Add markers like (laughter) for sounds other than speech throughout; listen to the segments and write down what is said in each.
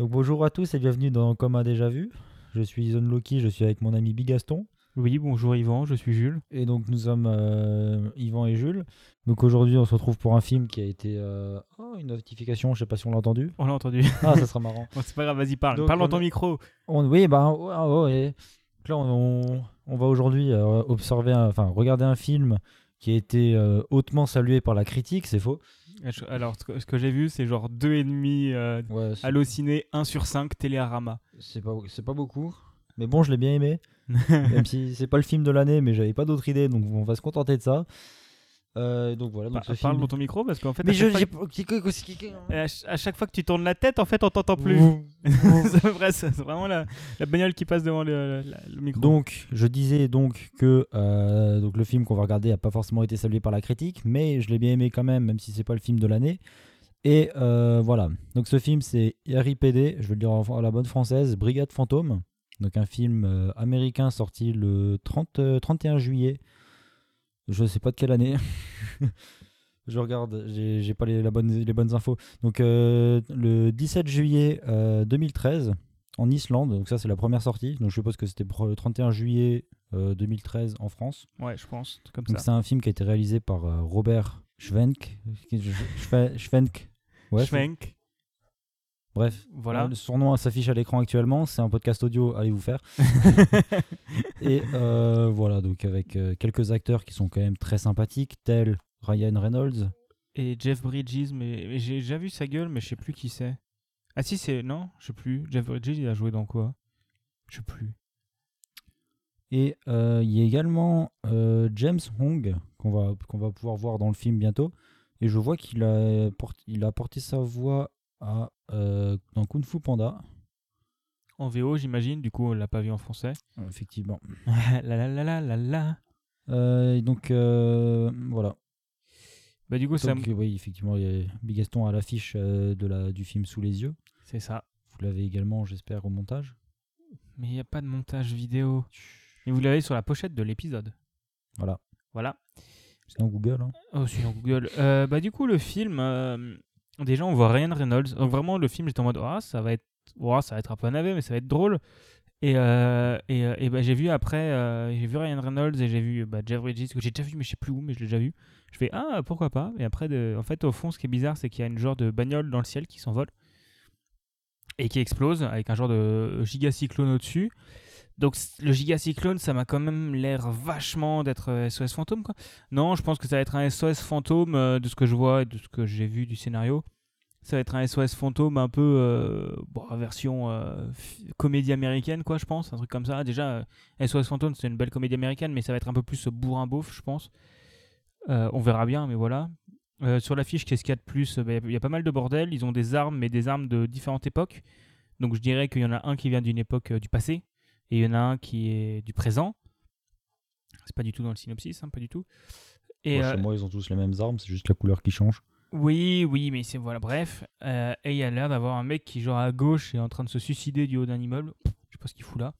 Donc, bonjour à tous et bienvenue dans Comme un déjà vu. Je suis Zone Loki, je suis avec mon ami Bigaston. Oui, bonjour Yvan, je suis Jules. Et donc nous sommes euh, Yvan et Jules. Donc aujourd'hui on se retrouve pour un film qui a été... euh, Oh, une notification, je sais pas si on l'a entendu. On l'a entendu. Ah, ça sera marrant. (laughs) Bon, c'est pas grave, vas-y, parle. Donc, parle dans on ton a- micro. On- oui, bah. Donc là on, on va aujourd'hui euh, observer, un- enfin regarder un film qui a été euh, hautement salué par la critique, c'est faux. Alors, ce que, j'ai vu, c'est genre 2,5 euh, Ouais, Allociné, 1 sur 5 Télérama. c'est pas, c'est pas beaucoup. Mais bon, je l'ai bien aimé. (laughs) Même si c'est pas le film de l'année, mais j'avais pas d'autre idée, donc on va se contenter de ça. Euh, donc voilà. Donc Pa- ce parle film- dans ton micro parce qu'en fait, Mais à, je, chaque fois, que- que- à ch- à chaque fois que tu tournes la tête, en fait, on t'entend plus. (laughs) C'est vrai, c'est c'est vraiment la, la bagnole qui passe devant le, micro. donc, je disais donc que euh, donc le film qu'on va regarder a pas forcément été salué par la critique, mais je l'ai bien aimé quand même, même si c'est pas le film de l'année. Et euh, voilà. Donc ce film c'est RIPD, je vais le dire en- à la bonne française, Brigade Fantôme. Donc un film euh, américain sorti le 30, euh, 31 juillet. Je sais pas de quelle année. (laughs) je regarde, j'ai pas les, la bonne, les bonnes infos. Donc euh, le 17 juillet euh, 2013 en Islande. Donc ça c'est la première sortie. Donc je suppose que c'était le 31 juillet euh, 2013 en France. ouais, je pense, comme Donc ça. c'est un film qui a été réalisé par euh, Robert Schwenk. Schwe- Schwenk. Ouais, Schwenk, Bref, voilà. Euh, son nom s'affiche à l'écran actuellement. C'est un podcast audio, allez vous faire. (laughs) Et euh, voilà, donc avec euh, quelques acteurs qui sont quand même très sympathiques, tels Ryan Reynolds. Et Jeff Bridges, mais, mais j'ai déjà vu sa gueule, mais je sais plus qui c'est. Ah si, c'est... Non, je sais plus. Jeff Bridges, il a joué dans quoi? Je sais plus. Et euh, il y a également James Hong qu'on va, qu'on va pouvoir voir dans le film bientôt. Et je vois qu'il a, porté, il a porté sa voix à, euh, dans Kung Fu Panda. En VO, j'imagine, du coup, on l'a pas vu en français. Euh, Effectivement. la la la la la la. Euh, et donc euh, voilà. Bah du coup, ça... Donc, oui, effectivement, il y a Bigaston à l'affiche de la, du film sous les yeux. C'est ça. Vous l'avez également, j'espère, au montage. Mais il n'y a pas de montage vidéo. Et vous l'avez sur la pochette de l'épisode. Voilà. Voilà. C'est dans Google. hein. Oh, c'est dans Google. Euh, bah du coup, le film... euh, Déjà, on voit Ryan Reynolds. Donc vraiment, le film, j'étais en mode... Ah, ça va être... ouah, ça va être un peu navet, mais ça va être drôle. Et, euh, et, euh, et bah, j'ai vu après... euh, j'ai vu Ryan Reynolds et j'ai vu bah, Jeff Bridges, que j'ai déjà vu, mais je sais plus où, mais je l'ai déjà vu. Je fais, ah, pourquoi pas? Et après, de... en fait, au fond, ce qui est bizarre, c'est qu'il y a une genre de bagnole dans le ciel qui s'envole et qui explose avec un genre de gigacyclone au-dessus. Donc le gigacyclone, ça m'a quand même l'air vachement d'être euh, SOS fantôme quoi. Non, je pense que ça va être un SOS fantôme euh, de ce que je vois et de ce que j'ai vu du scénario. Ça va être un SOS fantôme un peu euh, bon, version euh, comédie américaine quoi, je pense, un truc comme ça. Déjà euh, SOS fantôme, c'est une belle comédie américaine, mais ça va être un peu plus bourrin beauf, je pense. Euh, on verra bien, mais voilà. Euh, sur l'affiche, qu'est-ce qu'il y a de plus? Il y, a- y a pas mal de bordel. Ils ont des armes, mais des armes de différentes époques. Donc je dirais qu'il y en a un qui vient d'une époque euh, du passé et il y en a un qui est du présent. C'est pas du tout dans le synopsis, hein, pas du tout. Et euh, Chez moi, ils ont tous les mêmes armes, c'est juste la couleur qui change. oui, oui, mais c'est voilà, bref. Euh, et il y a l'air d'avoir un mec qui genre à gauche est en train de se suicider du haut d'un immeuble. Je sais pas ce qu'il fout là.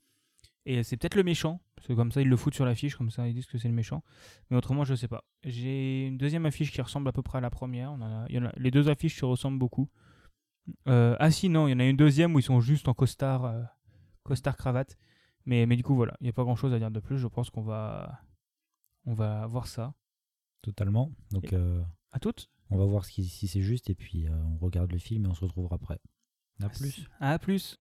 Et c'est peut-être le méchant. Parce que comme ça, ils le foutent sur l'affiche, comme ça, ils disent que c'est le méchant. Mais autrement, je sais pas. J'ai une deuxième affiche qui ressemble à peu près à la première. On a- il y en a- les deux affiches se ressemblent beaucoup. Euh, ah si, non, il y en a une deuxième où ils sont juste en costard, costard cravate. Mais, mais du coup, voilà, il n'y a pas grand-chose à dire de plus. Je pense qu'on va, on va voir ça. Totalement. Donc, euh, À toutes. on va voir ce qui- si c'est juste et puis euh, on regarde le film et on se retrouvera après. À plus. À plus.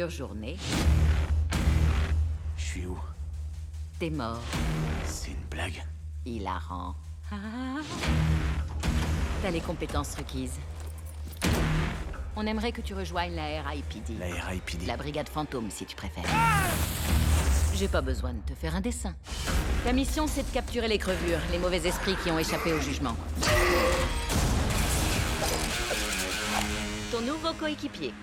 Dure journée, Je suis où? T'es mort. C'est une blague. Hilarant. T'as les compétences requises. On aimerait que tu rejoignes la RIPD. La RIPD. La brigade fantôme, si tu préfères. J'ai pas besoin de te faire un dessin. Ta mission, c'est de capturer les crevures, les mauvais esprits qui ont échappé au jugement. Ton nouveau coéquipier.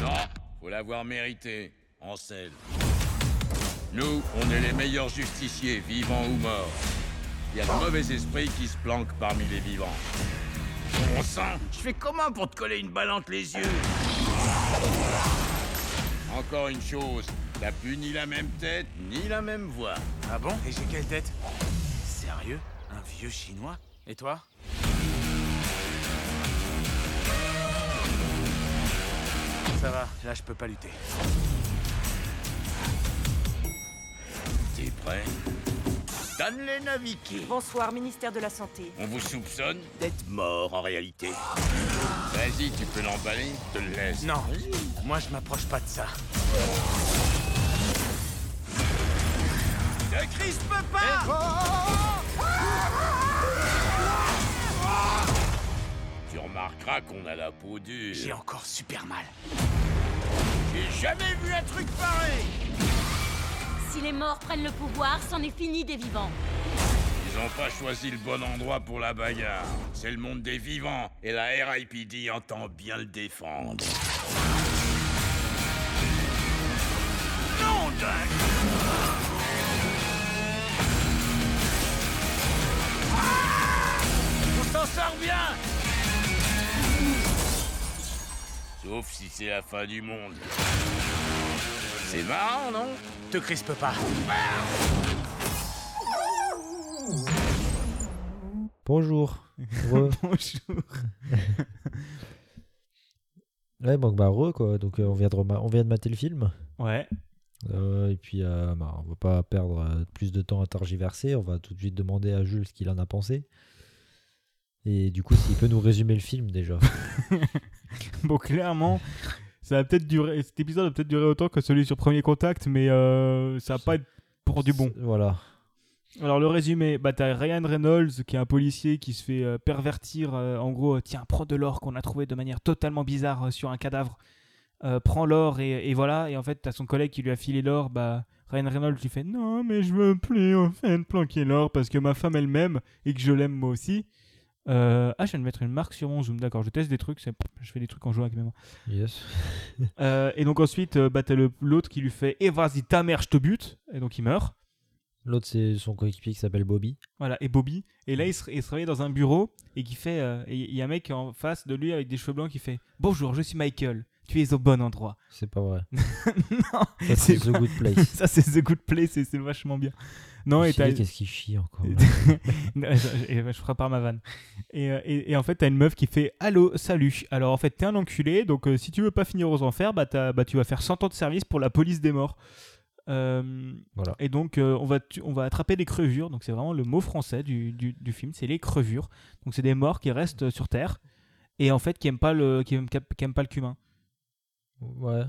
Non, faut l'avoir mérité. En selle. Nous, on est les meilleurs justiciers, vivants ou morts. Il y a de mauvais esprits qui se planquent parmi les vivants. Bon sang, je fais comment pour te coller une balle entre les yeux? Encore une chose, t'as plus ni la même tête, ni la même voix. Ah bon? Et j'ai quelle tête? Sérieux? Un vieux chinois? Et toi? Ça va, là je peux pas lutter. T'es prêt? Les naviguer. Bonsoir, ministère de la Santé. On vous soupçonne d'être mort en réalité. Vas-y, tu peux l'emballer, je te le laisse. Non, moi je m'approche pas de ça. Ne crispe pas Tu remarqueras qu'on a la peau dure. J'ai encore super mal. J'ai jamais vu un truc pareil Si les morts prennent le pouvoir, c'en est fini des vivants. Ils ont pas choisi le bon endroit pour la bagarre. C'est le monde des vivants, et la RIPD entend bien le défendre. Non, On s'en sort bien Sauf si c'est la fin du monde. C'est marrant, non? Te crispe pas. Bonjour. Re. (laughs) Bonjour. (laughs) ouais, donc bah re quoi. Donc euh, on vient de rema- on vient de mater le film. Ouais. Euh, et puis euh, bah, on va pas perdre euh, plus de temps à targiverser. On va tout de suite demander à Jules ce qu'il en a pensé. Et du coup, s'il peut nous résumer le film déjà. (laughs) (laughs) Bon, clairement, ça va peut-être durer. Cet épisode va peut-être durer autant que celui sur Premier Contact, mais euh, ça va pas être pour du bon. Voilà. Alors le résumé, bah t'as Ryan Reynolds qui est un policier qui se fait euh, pervertir, euh, en gros, tiens, prends de l'or qu'on a trouvé de manière totalement bizarre euh, sur un cadavre, prends l'or et, et voilà, et en fait t'as son collègue qui lui a filé l'or, bah Ryan Reynolds lui fait non mais je veux plus en fait planquer l'or parce que ma femme elle m'aime et que je l'aime moi aussi. Euh, ah je viens de mettre une marque sur mon zoom, d'accord, je teste des trucs, je fais des trucs en jouant avec mes mains. Yes. (laughs) Euh, et donc ensuite, euh, bah, t'as l'autre qui lui fait Eh vas-y, ta mère, je te bute. Et donc il meurt. L'autre, c'est son coéquipier qui s'appelle Bobby. Voilà, et Bobby. Et là, il se, il se réveille dans un bureau et qui fait. euh, et il y a un mec en face de lui avec des cheveux blancs qui fait Bonjour, je suis Michael. Tu es au bon endroit. C'est pas vrai. (laughs) non, Ça, c'est The Good Place. (laughs) ça c'est The Good Place et c'est vachement bien. Non, et. Qu'est-ce qu'il chie encore (laughs) Non, je, je prépare ma vanne. Et, euh, et- et en fait, t'as une meuf qui fait Allô, salut. Alors en fait, t'es un enculé, donc euh, si tu veux pas finir aux enfers, bah, bah, tu vas faire 100 ans de service pour la police des morts. Euh, Voilà. Et donc, euh, on, va on va attraper les crevures. Donc, c'est vraiment le mot français du, du, du film c'est les crevures. Donc, c'est des morts qui restent sur Terre et en fait qui aiment pas le, qui aiment, qui aiment pas le cumin. Ouais.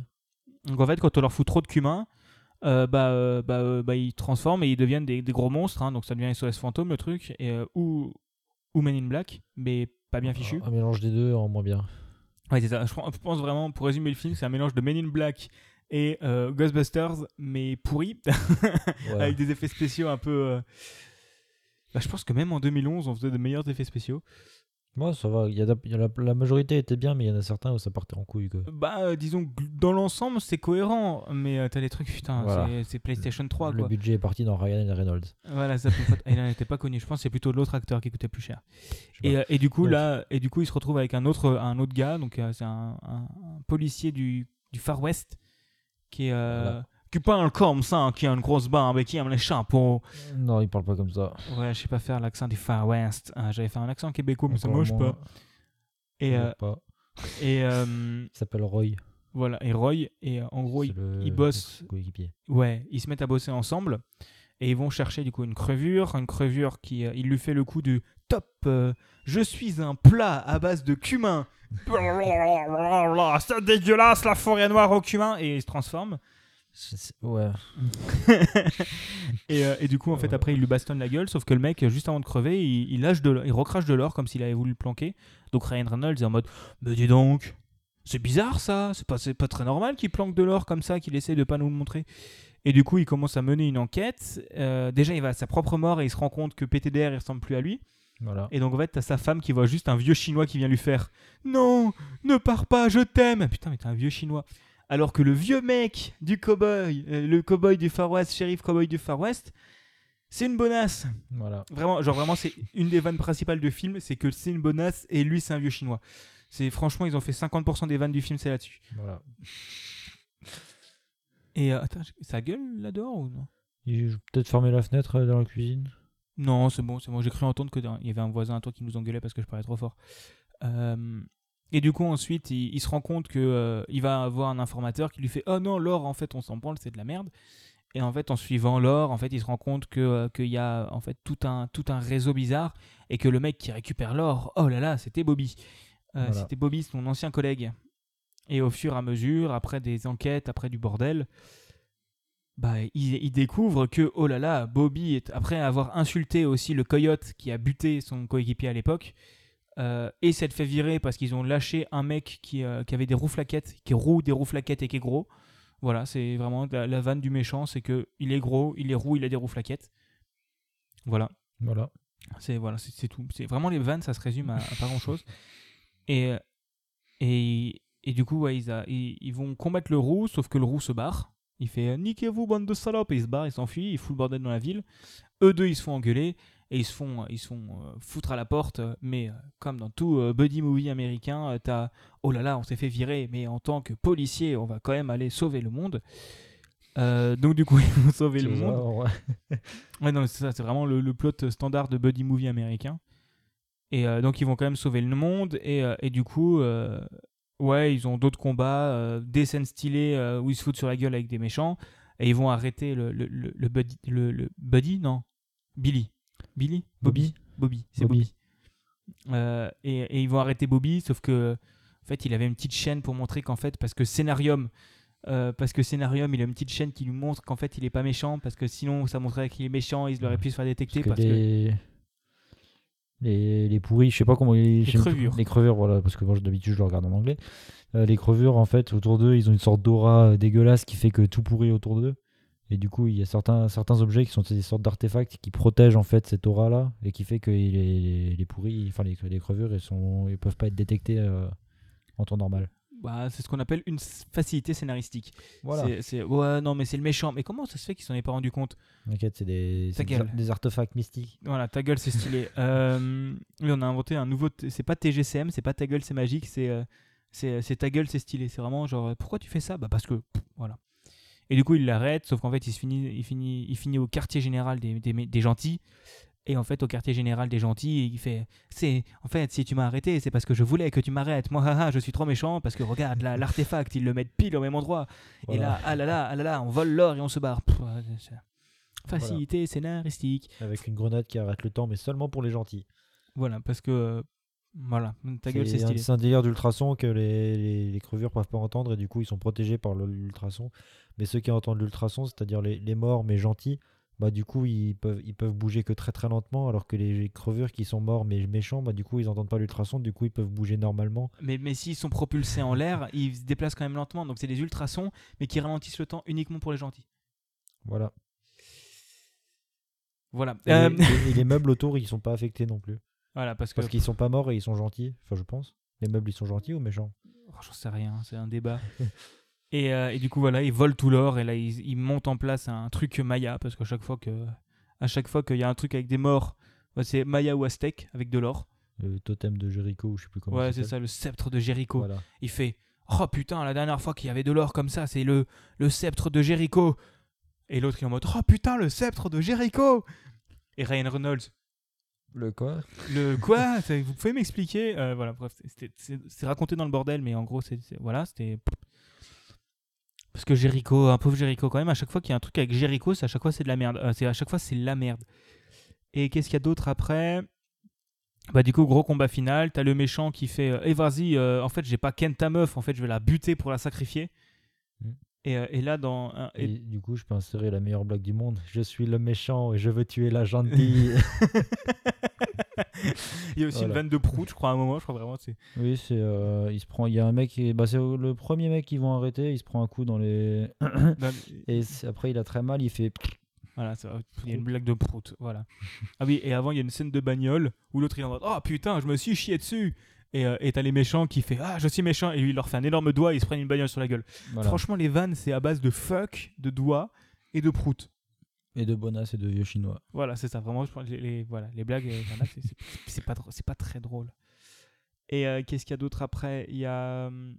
Donc, en fait, quand on leur fout trop de cumin, euh, bah, euh, bah, euh, bah, ils transforment et ils deviennent des, des gros monstres. hein. donc, ça devient SOS fantôme le truc. Et, ou, ou Men in Black, mais pas bien fichu. Un mélange des deux en moins bien. Ouais, c'est ça. Je pense- vraiment, pour résumer le film, c'est un mélange de Men in Black et Ghostbusters, mais pourri, (laughs) Ouais. avec des effets spéciaux un peu. bah, je pense que même en 2011, on faisait de meilleurs effets spéciaux. Moi, ça va. Il y a, la, la majorité était bien, mais il y en a certains où ça partait en couille. Quoi. Bah, euh, disons, que dans l'ensemble, c'est cohérent, mais euh, t'as des trucs, putain, Voilà. c'est- PlayStation 3, le quoi. budget est parti dans Ryan Reynolds. Voilà, ça peut pas- il n'en était pas connu. Je pense que c'est plutôt l'autre acteur qui coûtait plus cher. Et, euh, et du coup, Donc. là, et du coup, il se retrouve avec un autre, un autre gars, donc c'est un, un- un policier du, du Far West qui est. Voilà. Qui parle comme ça, hein, qui a une grosse barbe et qui aime les chapeaux. Non, il parle pas comme ça. Ouais, je sais pas faire l'accent du Far West. Ah, J'avais fait un accent québécois, mais ça moins. pas. Et, Je euh, pas. et euh, Il s'appelle Roy. voilà, et Roy, et euh, en gros, ils, ils bossent, ouais, ils se mettent à bosser ensemble et ils vont chercher du coup une crevure, une crevure qui, euh, il lui fait le coup du top, euh, je suis un plat à base de cumin. (laughs) C'est dégueulasse la forêt noire au cumin et il se transforme. Ouais. (laughs) Et, euh, et du coup, en fait, après, il lui bastonne la gueule, sauf que le mec, juste avant de crever, il, il lâche de l'or- il recrache de l'or comme s'il avait voulu le planquer. Donc Ryan Reynolds est en mode, mais dis donc, c'est bizarre ça, c'est pas, pas très normal qu'il planque de l'or comme ça, qu'il essaie de pas nous le montrer. Et du coup, il commence à mener une enquête. Euh, déjà, il va à sa propre mort et il se rend compte que PTDR, il ressemble plus à lui. Voilà. Et donc, en fait, t'as sa femme qui voit juste un vieux chinois qui vient lui faire Non, ne pars pas, je t'aime. Putain, mais t'es un vieux chinois. Alors que le vieux mec du cowboy, euh, le cowboy du Far West, shérif cowboy du Far West, c'est une bonasse. Voilà. Vraiment, genre vraiment, c'est une des vannes principales du film, c'est que c'est une bonasse et lui, c'est un vieux chinois. C'est franchement, ils ont fait 50% des vannes du film, c'est là-dessus. voilà. Et euh, attends, ça gueule là dehors ou non? Il je- peut-être fermer la fenêtre euh, dans la cuisine. Non, c'est bon, c'est bon. J'ai cru entendre qu'il y avait un voisin à toi qui nous engueulait parce que je parlais trop fort. Euh, et du coup, ensuite, il, il se rend compte que euh, va avoir un informateur qui lui fait Oh non, l'or, en fait, on s'en branle, c'est de la merde. Et en fait, en suivant l'or, en fait, il se rend compte que euh, qu'il y a en fait tout un tout un réseau bizarre et que le mec qui récupère l'or, oh là là, c'était Bobby. Euh, Voilà. C'était Bobby, son ancien collègue. Et au fur et à mesure, après des enquêtes, après du bordel, bah, il, il découvre que, oh là là, Bobby, est, après avoir insulté aussi le coyote qui a buté son coéquipier à l'époque, euh, et s'être fait virer parce qu'ils ont lâché un mec qui, euh, qui avait des roues flaquettes, qui roue des roues flaquettes et qui est gros. Voilà, c'est vraiment la, la vanne du méchant, c'est que il est gros, il est roux, il a des roues flaquettes. Voilà. Voilà. C'est voilà, c'est tout. C'est vraiment les vannes, ça se résume à, à pas grand chose. (laughs) Et euh, et, et du coup, ouais, ils, a- ils, ils vont combattre le roux, sauf que le roux se barre. Il fait euh, niquez-vous bande de salopes et il se barre, il s'enfuit, il fout le bordel dans la ville. Eux deux, ils se font engueuler et ils se font ils se font euh, foutre à la porte. euh, Mais euh, comme dans tout euh, buddy movie américain, euh, t'as oh là là, on s'est fait virer, mais en tant que policier, on va quand même aller sauver le monde. Euh, donc du coup, (laughs) ils vont sauver le monde. ouais. (laughs) Ouais, non, c'est ça, c'est vraiment le, le plot standard de buddy movie américain. Et euh, donc, ils vont quand même sauver le monde. Et, euh, et du coup, euh, ouais, ils ont d'autres combats, euh, des scènes stylées euh, où ils se foutent sur la gueule avec des méchants. Et ils vont arrêter le, le, le, le buddy, le buddy, non, Billy. Billy Bobby. Bobby, c'est Bobby. Bobby. Euh, et, et ils vont arrêter Bobby, sauf que, en fait, il avait une petite chaîne pour montrer qu'en fait, parce que Scénarium, euh, parce que Scénarium, il a une petite chaîne qui lui montre qu'en fait, il est pas méchant, parce que sinon, ça montrerait qu'il est méchant, il aurait pu se faire détecter. Parce Parce que que, les... Les, les pourris, je sais pas comment les, sais plus- crevures. Les crevures, voilà, parce que moi d'habitude je le regarde en anglais. Euh, les crevures, en fait, autour d'eux, ils ont une sorte d'aura dégueulasse qui fait que tout pourrit autour d'eux. Et du coup, il y a certains, certains objets qui sont des sortes d'artefacts qui protègent en fait cette aura-là et qui fait que les, les, pourris, enfin les, les crevures, ils, ils peuvent pas être détectés euh, en temps normal. bah, c'est ce qu'on appelle une facilité scénaristique. Voilà. C'est- c'est- ouais, non, mais c'est le méchant. Mais comment ça se fait qu'ils s'en aient pas rendu compte? T'inquiète, c'est des, c'est des, des artefacts mystiques. Voilà, ta gueule, c'est stylé. (laughs) euh, on a inventé un nouveau. t- C'est pas TGCM, c'est pas ta gueule, c'est magique, c'est euh, c'est c'est ta gueule, c'est stylé. C'est vraiment genre, pourquoi tu fais ça? Bah, parce que. pff, Voilà. Et du coup, il l'arrête, sauf qu'en fait, il, se finit, il, finit, il finit au quartier général des, des, des gentils. Et en fait, au quartier général des gentils, il fait C'est. En fait, si tu m'as arrêté, c'est parce que je voulais que tu m'arrêtes. Moi, (laughs) haha, je suis trop méchant parce que regarde, là, l'artefact, ils le mettent pile au même endroit. Et là, ah là là, ah là là, on vole l'or et on se barre. Pff, Facilité scénaristique. Avec une grenade qui arrête le temps, mais seulement pour les gentils. Voilà, parce que. Voilà, ta gueule, c'est un- stylé. C'est un délire d'ultrason que les, les, les crevures peuvent pas entendre et du coup ils sont protégés par l'ultrason. Mais ceux qui entendent l'ultrason, c'est-à-dire les, les morts mais gentils, bah du coup ils peuvent, ils peuvent bouger que très très lentement alors que les crevures qui sont morts mais méchants, bah du coup ils entendent pas l'ultrason, du coup ils peuvent bouger normalement. Mais, mais s'ils sont propulsés en l'air, ils se déplacent quand même lentement. Donc c'est des ultrasons, mais qui ralentissent le temps uniquement pour les gentils. Voilà. Voilà. Et, Euh, les, (laughs) et les meubles autour ils sont pas affectés non plus. Voilà, parce que. Parce qu'ils sont pas morts et ils sont gentils, enfin je pense. Les meubles ils sont gentils ou méchants? Oh, J'en sais rien, c'est un débat. (laughs) et, euh, et du coup, voilà, ils volent tout l'or et là, ils, ils montent en place un truc Maya parce qu'à chaque fois que. À chaque fois qu'il y a un truc avec des morts, bah, c'est Maya ou Aztèque avec de l'or. Le totem de Jéricho je sais plus comment Ouais, c'est ça, le sceptre de Jéricho. Voilà. Il fait Oh putain, la dernière fois qu'il y avait de l'or comme ça, c'est le, le sceptre de Jéricho. Et l'autre il est en mode Oh putain, le sceptre de Jéricho Et Ryan Reynolds Le quoi? Le quoi? Vous pouvez m'expliquer Euh, Voilà, bref, c'est raconté dans le bordel, mais en gros, c'est voilà, c'était. Parce que Jericho, un pauvre Jericho quand même, à chaque fois qu'il y a un truc avec Jericho, c'est à chaque fois c'est de la merde. Euh, c'est à chaque fois c'est la merde. Et qu'est-ce qu'il y a d'autre après? Bah du coup gros combat final, t'as le méchant qui fait euh, Eh vas-y, euh, en fait j'ai pas ken ta meuf, en fait je vais la buter pour la sacrifier. Mm. Et, euh, et là dans un- et- Et du coup, je peux insérer la meilleure blague du monde. Je suis le méchant et je veux tuer la gentille. (laughs) Il y a aussi une vanne de prout, je crois, à un moment. Je crois vraiment. C'est... Oui, c'est euh, il se prend il y a un mec qui- bah c'est le premier mec qu'ils vont arrêter, il se prend un coup dans les (coughs) et après il a très mal, il fait (coughs) Voilà, ça il y a une blague de prout. Voilà. (laughs) Ah oui, et avant, il y a une scène de bagnole où l'autre il est en mode Oh putain, je me suis chié dessus. Et euh, et t'as les méchants qui fait Ah, je suis méchant. Et lui, il leur fait un énorme doigt et ils se prennent une bagnole sur la gueule. voilà. Franchement, les vannes, c'est à base de fuck, de doigts et de prout. et de bonas et de vieux chinois. Voilà, c'est ça. Vraiment, je pense les, les- voilà, les blagues, euh, c'est- pas, c'est pas très drôle. Et euh, qu'est-ce qu'il y a d'autre après? Il y a. hum,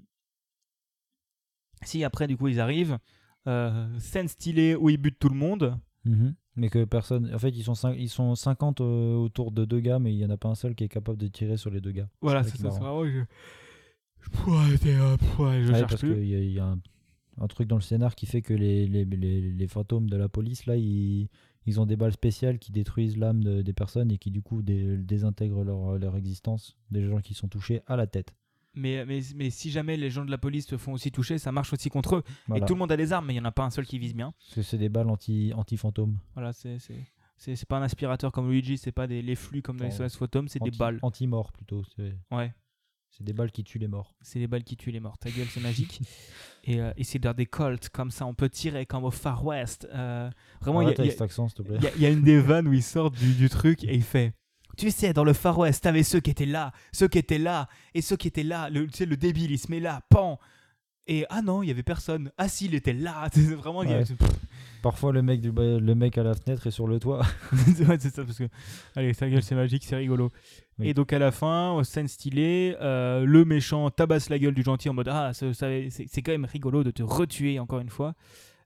Si, après, du coup, ils arrivent. Euh, scène stylée où ils butent tout le monde. Mhm. Mais que personne en fait, ils sont ils sont 50 euh, autour de deux gars mais il y en a pas un seul qui est capable de tirer sur les deux gars. Voilà, c'est ça. est c'est marrant. vraiment, je, je pourrais euh, pourrais, je Ouais, cherche parce plus. qu'il y a, il y a un, un truc dans le scénar qui fait que les, les, les, les fantômes de la police, là, ils, ils ont des balles spéciales qui détruisent l'âme de- des personnes et qui, du coup, dé- désintègrent leur, leur existence des gens qui sont touchés à la tête. Mais, mais, mais si jamais les gens de la police se font aussi toucher, ça marche aussi contre eux. Voilà. Et tout le monde a des armes, mais il n'y en a pas un seul qui vise bien. Parce que c'est des balles anti- anti-fantômes. Voilà, c'est. c'est- pas un aspirateur comme Luigi, c'est pas des, les flux comme dans les. SOS Phantom, c'est des balles. Anti-morts, plutôt. Ouais. c'est des balles qui tuent les morts. c'est les balles qui tuent les morts. Ta gueule, c'est (laughs) magique. et, euh, et c'est dans des colts, comme ça, on peut tirer comme au Far West. Euh, vraiment, il y, y a une des vannes où il sort du, du truc et il fait. Tu sais, dans le Far West, t'avais ceux qui étaient là, ceux qui étaient là, et ceux qui étaient là. Le, tu sais, le débile, il se met là, pan. Et ah non, il y avait personne. Ah si, il était là. (laughs) C'est vraiment. il. Parfois, le mec, du, le mec à la fenêtre est sur le toit. (laughs) ouais, c'est ça, parce que. Allez, ta gueule, c'est magique, c'est rigolo. Oui. Et donc, à la fin, scène stylée, euh, le méchant tabasse la gueule du gentil en mode Ah, c'est quand même rigolo de te retuer encore une fois.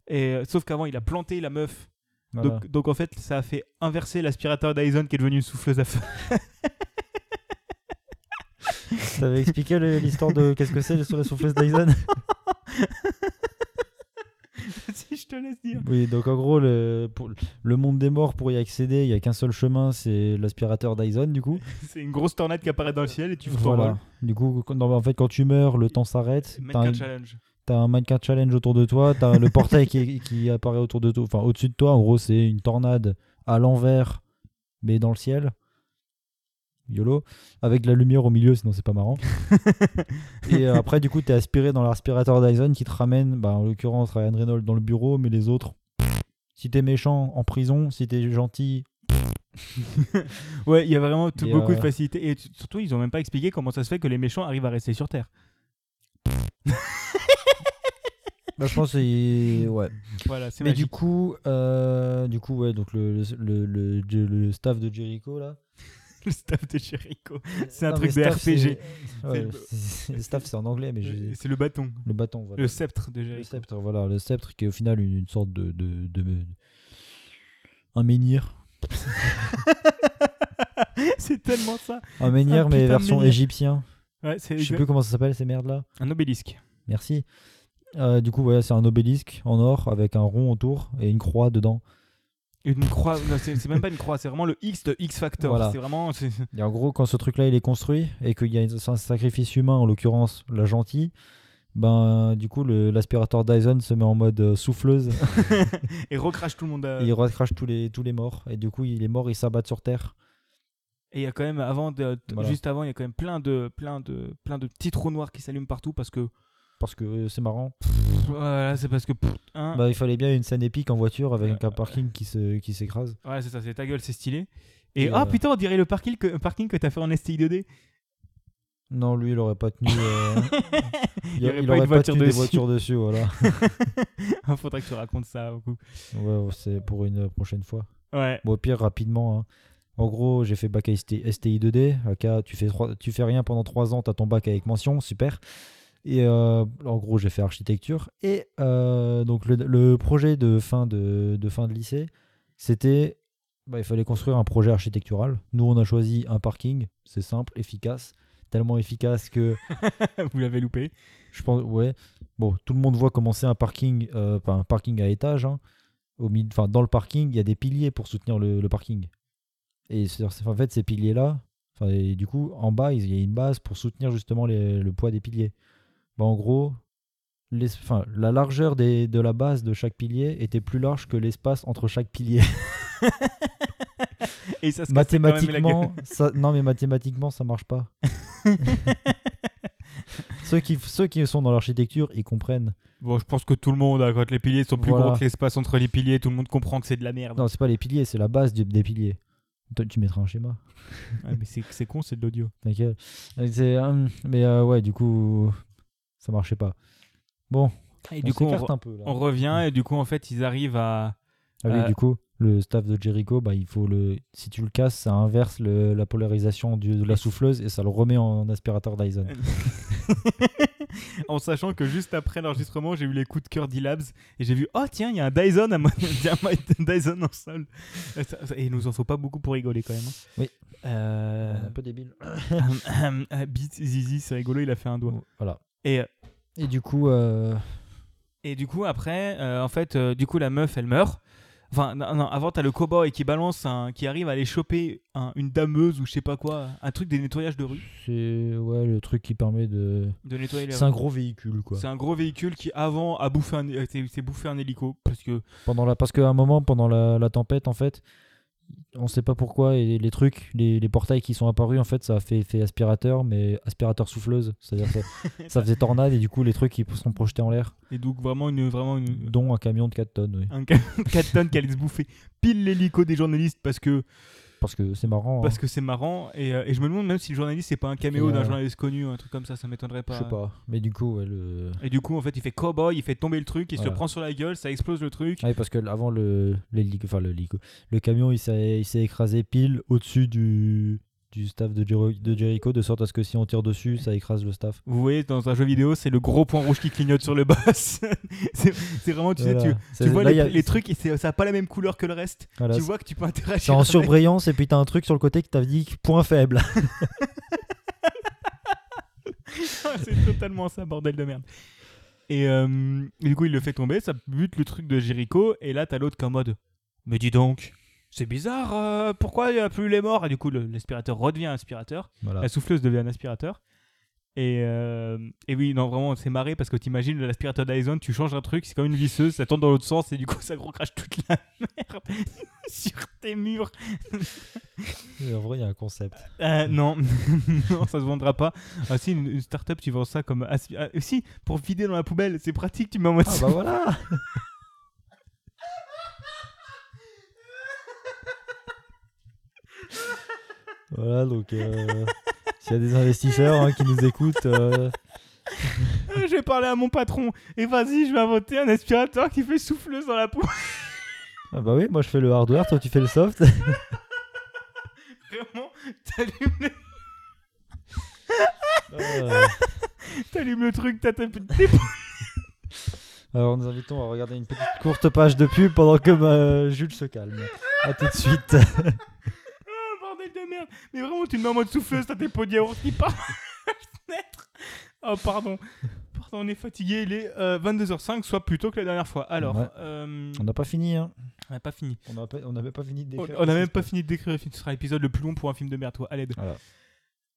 Et, euh, sauf qu'avant, il a planté la meuf. Voilà. Donc, donc, en fait, ça a fait inverser l'aspirateur Dyson qui est devenu une souffleuse à feu. (laughs) T'avais expliqué le- l'histoire de qu'est-ce que c'est sur la souffleuse Dyson (laughs) si je te laisse dire. Oui, donc en gros, le, pour, le monde des morts, pour y accéder, il n'y a qu'un seul chemin, c'est l'aspirateur Dyson, du coup. (laughs) C'est une grosse tornade qui apparaît dans le ciel et tu Voilà. Du coup, quand- en fait, quand tu meurs, le temps s'arrête. Mannequin un, challenge. T'as un mannequin challenge autour de toi, t'as le portail qui, (laughs) qui apparaît autour de toi, enfin au-dessus de toi. En gros, c'est une tornade à l'envers, mais dans le ciel. YOLO. Avec de la lumière au milieu, sinon c'est pas marrant. (laughs) Et euh, après, du coup, t'es aspiré dans l'aspirateur Dyson qui te ramène, bah, en l'occurrence, Ryan Reynolds dans le bureau, mais les autres, si t'es méchant, en prison, si t'es gentil, (laughs) Ouais, il y a vraiment tout- Et, beaucoup euh, de facilité. Et surtout, ils ont même pas expliqué comment ça se fait que les méchants arrivent à rester sur Terre. Bah, je pense que c'est. Ouais. Voilà, Mais magique. du coup, euh, du coup, ouais, donc le, le, le, le- le staff de Jericho là. (laughs) le staff de Jericho. C'est un Non, truc de staff, RPG. ouais, le- le staff c'est en anglais, mais C'est le bâton, le bâton, voilà. le sceptre de Le Jericho. sceptre, voilà, le sceptre qui est au final une, une sorte de, de, de- un menhir, (laughs) c'est tellement ça. un menhir mais version menhir. égyptien. Ouais, Je sais plus comment ça s'appelle ces merdes là. un obélisque. Merci. Euh, du coup, ouais, c'est un obélisque en or avec un rond autour et une croix dedans. Une croix, (laughs) c'est même pas une croix, c'est vraiment le X de X Factor. Voilà. C'est vraiment. Et en gros, quand ce truc-là il est construit et qu'il y a un sacrifice humain, en l'occurrence la gentille, ben du coup l'aspirateur Dyson se met en mode euh, souffleuse (laughs) Et (laughs) recrache tout le monde. à- et il recrache tous les, tous les morts. Et du coup, il est mort, il s'abattent sur terre. Et il y a quand même avant, de- t- Voilà. juste avant, il y a quand même plein de, plein de, plein de petits trous noirs qui s'allument partout parce que. Parce que c'est marrant. Voilà, c'est parce que. hein, Bah, il fallait bien une scène épique en voiture avec Euh, un parking qui se qui s'écrase. Ouais, c'est ça, c'est ta gueule, c'est stylé. Et, Et, ah euh, putain, on dirait le parking que, parking que t'as fait en STI 2D. Non, lui, il aurait pas tenu. euh, (laughs) Il aurait il pas aurait voiture tenu dessus. des voitures dessus, voilà. (laughs) Ah, Faudrait que tu racontes ça beaucoup. ouais, ouais, c'est pour une prochaine fois. Ouais. Bon, au pire, rapidement. hein. En gros, j'ai fait bac à STI 2D. AK, tu fais, tu fais rien pendant 3 ans, tu as ton bac avec mention, super. Et euh, en gros, j'ai fait architecture. Et euh, donc, le, le projet de fin de, de fin de lycée, c'était. bah, il fallait construire un projet architectural. Nous, on a choisi un parking. C'est simple, efficace. Tellement efficace que (laughs) Vous l'avez loupé. je pense, ouais. Bon, tout le monde voit comment c'est un parking, euh, pas un parking à étage. hein. Au enfin, dans le parking, il y a des piliers pour soutenir le, le parking. Et en fait, ces piliers-là, et du coup, en bas, il y a une base pour soutenir justement les- le poids des piliers. Bah, en gros, l'es- la largeur des- de la base de chaque pilier était plus large que l'espace entre chaque pilier. (laughs) Et ça se mathématiquement, ça, non mais mathématiquement ça marche pas. (laughs) ceux qui ceux qui sont dans l'architecture, ils comprennent. Bon, je pense que tout le monde, hein, quand les piliers sont plus Voilà. gros que l'espace entre les piliers, tout le monde comprend que c'est de la merde. Non, c'est pas les piliers, c'est la base du- des piliers. Toi, tu mettras un schéma. Ouais, mais c'est con, c'est de l'audio. T'inquiète. Euh, hum, mais euh, ouais, du coup, ça marchait pas. Bon, Et on du coup, on, s'écarte re- un peu là. on revient et du coup, en fait, ils arrivent à. Ah oui, Euh, du coup, le staff de Jericho, bah, il faut le, si tu le casses, ça inverse le- la polarisation du- de la souffleuse et ça le remet en aspirateur Dyson. (laughs) en sachant que juste après l'enregistrement, j'ai eu les coups de cœur d'E-Labs et j'ai vu oh tiens, il y a un Dyson à (laughs) Dyson en sol. Et il nous en faut pas beaucoup pour rigoler quand même. hein. Oui. Euh... Un peu débile. euh, Beat Zizi, c'est rigolo, il a fait un doigt. Voilà. Et Et du coup, euh, Et du coup, après, euh, en fait, euh, du coup, la meuf, elle meurt. Enfin, non, non, avant, t'as le cowboy qui balance, un, qui arrive à aller choper un- une dameuse ou je sais pas quoi, un truc des nettoyages de rue, c'est ouais, le truc qui permet de. de nettoyer les C'est un gros véhicule, quoi. C'est un gros véhicule qui, avant, a bouffé un, euh, s'est- s'est bouffé un hélico. Parce que, Pendant la... Parce qu'à un moment, pendant la, la tempête, en fait, on sait pas pourquoi, et les trucs, les, les portails qui sont apparus, en fait, ça a fait, fait aspirateur, mais aspirateur souffleuse. C'est-à-dire que ça, ça faisait tornade, et du coup, les trucs qui sont projetés en l'air, et donc, vraiment, une, vraiment une, dont un camion de 4 tonnes, oui. un 4 tonnes qui allait se bouffer pile l'hélico des journalistes parce que Parce que c'est marrant. hein. parce que c'est marrant. Et, euh, et je me demande même si le journaliste, c'est pas un caméo d'un euh, journaliste connu, un truc comme ça, ça m'étonnerait pas. Je sais pas. Mais du coup, ouais, le. Et du coup, en fait, il fait cowboy, il fait tomber le truc, il se Voilà. prend sur la gueule, ça explose le truc. Ah oui, parce que avant le enfin le le camion il s'est écrasé pile au-dessus du du staff de, de Jericho de sorte à ce que si on tire dessus, ça écrase le staff. Vous voyez, dans un jeu vidéo, c'est le gros point rouge qui clignote sur le boss. (laughs) c'est vraiment, tu sais, tu, tu vois les, a- trucs et ça a pas la même couleur que le reste. Voilà, tu vois que tu peux interagir. c'est en surbrillance et puis t'as un truc sur le côté qui t'a dit point faible. (laughs) c'est totalement ça, bordel de merde. Et, euh, et du coup, il le fait tomber, ça bute le truc de Jericho, et là, t'as l'autre qui est en mode Mais dis donc, c'est bizarre, euh, pourquoi il n'y a plus les morts? Et du coup, l'aspirateur redevient aspirateur, Voilà. la souffleuse devient un aspirateur. Et, euh, et oui, non, vraiment, c'est marré parce que t'imagines l'aspirateur Dyson, tu changes un truc, c'est comme une visseuse, ça tourne dans l'autre sens, et du coup, ça gros crache toute la merde (laughs) sur tes murs. En vrai, il y a un concept. Euh, non, (laughs) non, ça se vendra pas. Ah si, une, start-up, tu vends ça comme... ah, si, pour vider dans la poubelle, c'est pratique, tu mets en mode... Ah bah voilà. (laughs) voilà donc euh, s'il y a des investisseurs hein, qui nous écoutent, euh, (laughs) je vais parler à mon patron, et vas-y, je vais inventer un aspirateur qui fait souffleuse dans la poubelle. ah bah oui, moi je fais le hardware, toi tu fais le soft. (laughs) Vraiment, t'allumes le, (laughs) Euh, t'allumes le truc, t'as tes tes- Alors nous invitons à regarder une petite courte page de pub pendant que euh, Jules se calme. A tout de suite. Merde. Mais vraiment, tu le mets en mode souffleuse, t'as tes pots de yaourt qui partent fenêtre. Oh, pardon. Pardon, on est fatigué, il est euh, 22h05, soit plus tôt que la dernière fois. Alors, Ouais. euh, On n'a pas fini, hein. on n'a pas fini. On n'a pas- n'avait pas fini de On décrire. on a ce même pas fini de décrire le film. Ce sera l'épisode le plus long pour un film de merde, toi. À l'aide. Voilà.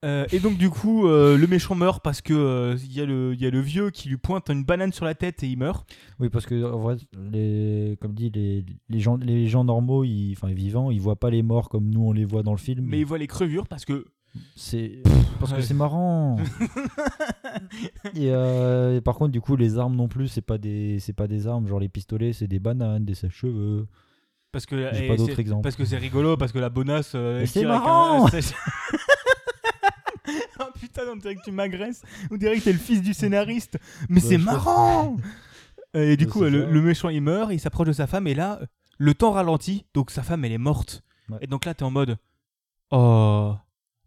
Euh, et donc, du coup, euh, le méchant meurt parce que euh, il y, a le- il y a le vieux qui lui pointe une banane sur la tête et il meurt. Oui, parce que en vrai, les, comme dit, les, les gens, les gens normaux, ils, enfin vivants, ils voient pas les morts comme nous on les voit dans le film. Mais il voit les crevures parce que. c'est parce ouais. que c'est marrant. (laughs) et, euh, et par contre, du coup, les armes non plus, c'est pas des, c'est pas des armes. Genre les pistolets, c'est des bananes, des sèche-cheveux. Parce que, et pas d'autres c'est- exemples. Parce que c'est rigolo, parce que la bonasse. euh, c'est avec un- (laughs) marrant un sèche- oh putain, on dirait que tu m'agresses. On dirait que t'es le fils du scénariste. Mais Bah, c'est marrant Et du coup, le, méchant il meurt, il s'approche de sa femme, et là, le temps ralentit, donc sa femme elle est morte. Ouais. Et donc là, t'es en mode Oh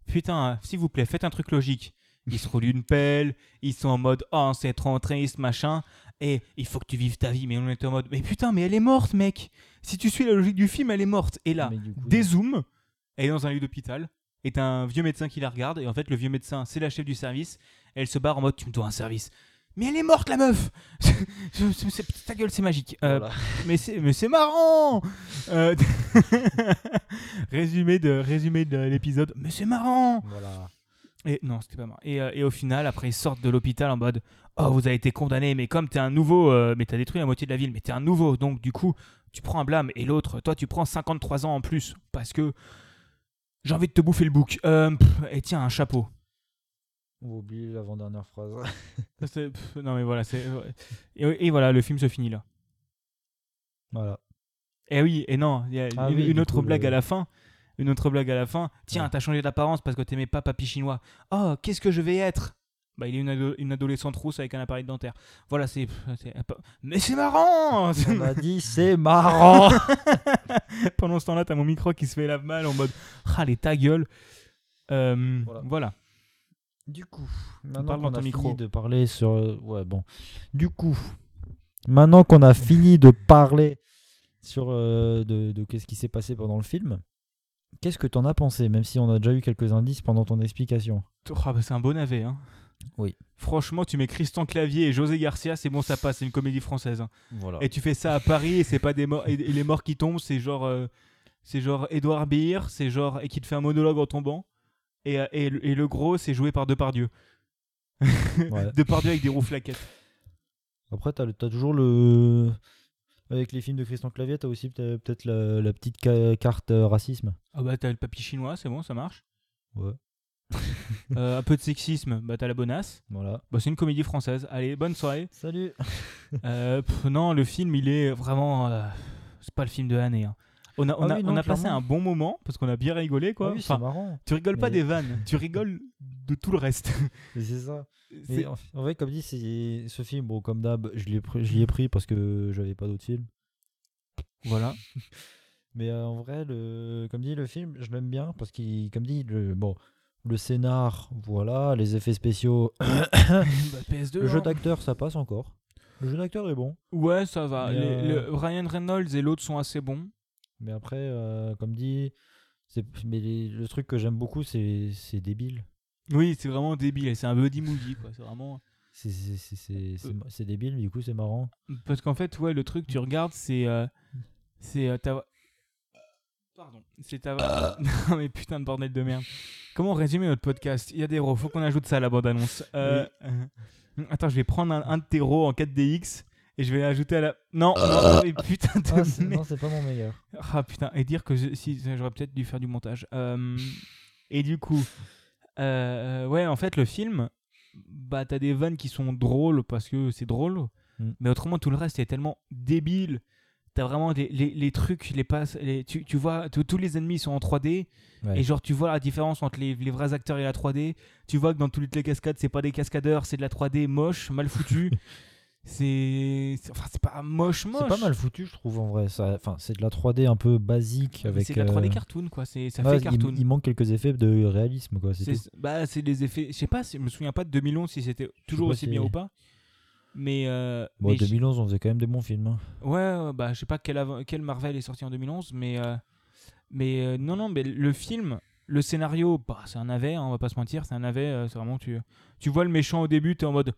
putain, s'il vous plaît, faites un truc logique. Ils se roulent une pelle, ils sont en mode Oh, c'est trop triste, machin. Et il faut que tu vives ta vie. Mais on était en mode Mais putain, mais elle est morte, mec. Si tu suis la logique du film, elle est morte. Et là, dézoom, elle est dans un lit d'hôpital. T'as un vieux médecin qui la regarde. Et en fait, le vieux médecin, c'est la chef du service. Elle se barre en mode Tu me dois un service. Mais elle est morte, la meuf (laughs) Ta gueule, c'est magique. Euh, voilà. (laughs) mais c'est mais c'est marrant Euh, (laughs) résumé de résumé de l'épisode mais c'est marrant Voilà. et non c'était pas marrant et, euh, et au final après ils sortent de l'hôpital en mode oh vous avez été condamné mais comme t'es un nouveau mais t'as détruit la moitié de la ville mais t'es un nouveau donc du coup tu prends un blâme et l'autre toi tu prends 53 ans en plus parce que J'ai envie de te bouffer le bouc. Euh, pff, et tiens, un chapeau. On va oublier l'avant-dernière phrase. (laughs) Pff, non mais voilà, c'est et, et voilà, le film se finit là. voilà. Et oui, et non, il y a Ah une, oui, une du autre coup, blague le- à la fin. Une autre blague à la fin. Tiens, Ouais. t'as changé d'apparence parce que t'aimais pas papy chinois. Oh, qu'est-ce que je vais être? Bah, il est une, ado- une adolescente rousse avec un appareil dentaire. Voilà, c'est. c'est- Mais c'est marrant On (laughs) a dit c'est marrant. (laughs) Pendant ce temps-là, t'as mon micro qui se fait la mal en mode Ah, les ta gueule. Euh, Voilà. voilà. Du coup, maintenant qu'on a micro. fini de parler sur... euh, Ouais, bon. Du coup, maintenant qu'on a fini de parler sur euh, de, de qu'est-ce qui s'est passé pendant le film, qu'est-ce que t'en as pensé, même si on a déjà eu quelques indices pendant ton explication? Ah, bah, c'est un bon navet. Hein. Oui. Franchement, tu mets Christian Clavier et José Garcia, c'est bon, ça passe. C'est une comédie française. hein. Voilà. Et tu fais ça à Paris et c'est pas des morts et, et les morts qui tombent, c'est genre euh, c'est genre Édouard Beer, c'est genre et qui te fait un monologue en tombant. Et, euh, et, le- et le gros, c'est joué par Depardieu. (laughs) Ouais. Depardieu avec des roues flaquettes. Après, t'as, le- t'as toujours le... Avec les films de Christian Clavier, t'as aussi peut- peut-être la, la petite ca- carte euh, racisme. Ah bah t'as le papy chinois, c'est bon, ça marche. Ouais. (laughs) Euh, un peu de sexisme, bah t'as la bonasse. Voilà. Bah c'est une comédie française. Allez, bonne soirée. Salut Euh, pff, non, le film, il est vraiment. euh, c'est pas le film de l'année. hein. On a, on Ah a, oui, on a passé clairement. un bon moment parce qu'on a bien rigolé quoi. Ah oui, Enfin, c'est marrant. tu rigoles pas mais- des vannes, tu rigoles de tout le reste. (laughs) Mais C'est ça. C'est- en, en vrai, comme dit, c'est ce film, bon, comme d'hab, je l'ai pris, je l'y ai pris parce que j'avais pas d'autres films. Voilà. (laughs) Mais euh, en vrai, le, comme dit, le film, je l'aime bien parce qu'il, comme dit, le, bon, le scénar, voilà, les effets spéciaux, (coughs) Bah, PS2. le jeu hein. d'acteur, ça passe encore. Le jeu d'acteur est bon. Ouais, ça va. Les- euh, le- Ryan Reynolds et l'autre sont assez bons. Mais après, euh, comme dit, c'est, mais les- le truc que j'aime beaucoup, c'est, c'est débile. Oui, c'est vraiment débile. C'est un buddy movie, quoi. C'est vraiment. C'est, Euh. débile, mais du coup, c'est marrant. Parce qu'en fait, ouais, le truc, tu regardes, c'est. euh, c'est. Pardon. C'est ta. (laughs) non, mais putain de bordel de merde. Comment résumer notre podcast? Il y a des rows. Faut qu'on ajoute ça à la bande-annonce. Euh, euh, Attends, je vais prendre un, un de tes rows en 4DX et je vais l'ajouter à la. Non, non, mais putain de Ah, c'est- merde. non, c'est pas mon meilleur. Ah putain, et dire que je- si j'aurais peut-être dû faire du montage. Euh, et du coup, euh, ouais, en fait, le film, bah t'as des vannes qui sont drôles parce que c'est drôle, Mm. mais autrement tout le reste est tellement débile. T'as vraiment les, les trucs, les passes, les, tu, tu vois, tous- les ennemis sont en 3D Ouais. et genre tu vois la différence entre les, les vrais acteurs et la 3D. Tu vois que dans toutes les cascades, c'est pas des cascadeurs, c'est de la 3D moche, mal foutu. (laughs) c'est, enfin c'est pas moche moche. C'est pas mal foutu, je trouve, en vrai. Ça, enfin, c'est de la 3D un peu basique. Avec. c'est de la 3D euh, cartoon quoi, c'est, ça ouais, fait cartoon. Il, manque quelques effets de réalisme, quoi. C'est bah c'est des effets. Je sais pas, je me souviens pas de 2011 si c'était toujours aussi si- bien ou pas. Mais, euh, Bon, mais j- 2011, on faisait quand même des bons films. hein. ouais, bah je sais pas quel, Marvel est sorti en 2011, mais euh, mais euh, non non, mais le film, le scénario, bah c'est un navet, hein, on va pas se mentir, c'est un navet. euh, c'est vraiment tu tu vois le méchant au début, t'es en mode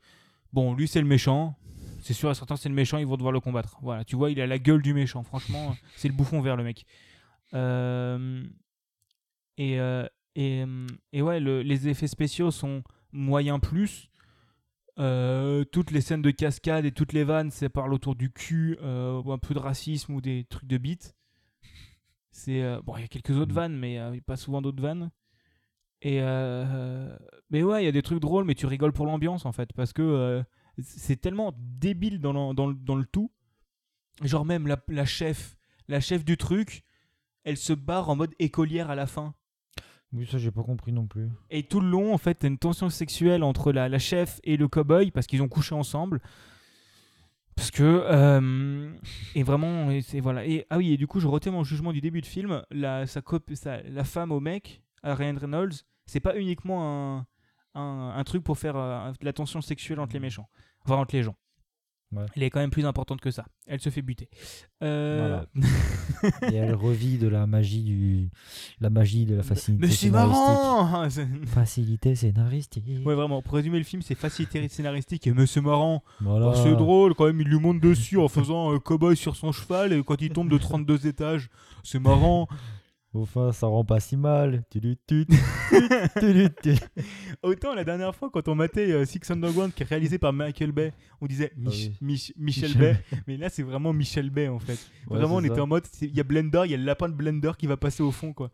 bon lui c'est le méchant. C'est sûr et certain c'est le méchant, ils vont devoir le combattre. Voilà, tu vois, il a la gueule du méchant. Franchement, c'est le bouffon vert le mec. Et, et, euh, et ouais, le- les effets spéciaux sont moyens plus. Euh, toutes les scènes de cascade et toutes les vannes, c'est parle autour du cul, euh, ou un peu de racisme ou des trucs de bite. C'est euh, bon, il y a quelques autres Mm. vannes, mais euh, pas souvent d'autres vannes. Et euh, mais ouais, il y a des trucs drôles, mais tu rigoles pour l'ambiance en fait, parce que euh, c'est tellement débile dans le, dans le, dans le tout. Genre même la, la chef, la chef du truc, elle se barre en mode écolière à la fin. Oui, ça, j'ai pas compris non plus. Et tout le long, en fait, t'as une tension sexuelle entre la, la chef et le cowboy parce qu'ils ont couché ensemble. Parce que. euh, et vraiment. C'est, voilà. Et, ah oui, et du coup, je retais mon jugement du début de film. La, sa la femme au mec, à Ryan Reynolds, c'est pas uniquement un, un, un truc pour faire euh, de la tension sexuelle entre les méchants. Enfin, entre les gens. Ouais. Elle est quand même plus importante que ça. Elle se fait buter. Euh, (laughs) Et elle revit de la magie du, la magie de la facilité. Mais c'est scénaristique. (laughs) marrant Facilité scénaristique. Ouais, vraiment, pour résumer le film, c'est facilité scénaristique et mais c'est marrant. Voilà. C'est drôle quand même, il lui monte dessus en faisant un cowboy sur son cheval et quand il tombe de 32 étages, c'est marrant. Enfin, ça rend pas si mal. (laughs) Autant la dernière fois quand on matait euh, Six Underground qui est réalisé par Michael Bay, on disait Mich- Ah oui. Mich- Michel Michel Bay, mais là c'est vraiment Michel Bay en fait. Ouais, vraiment on était en mode, il y a Blender, il y a le lapin de Blender qui va passer au fond quoi.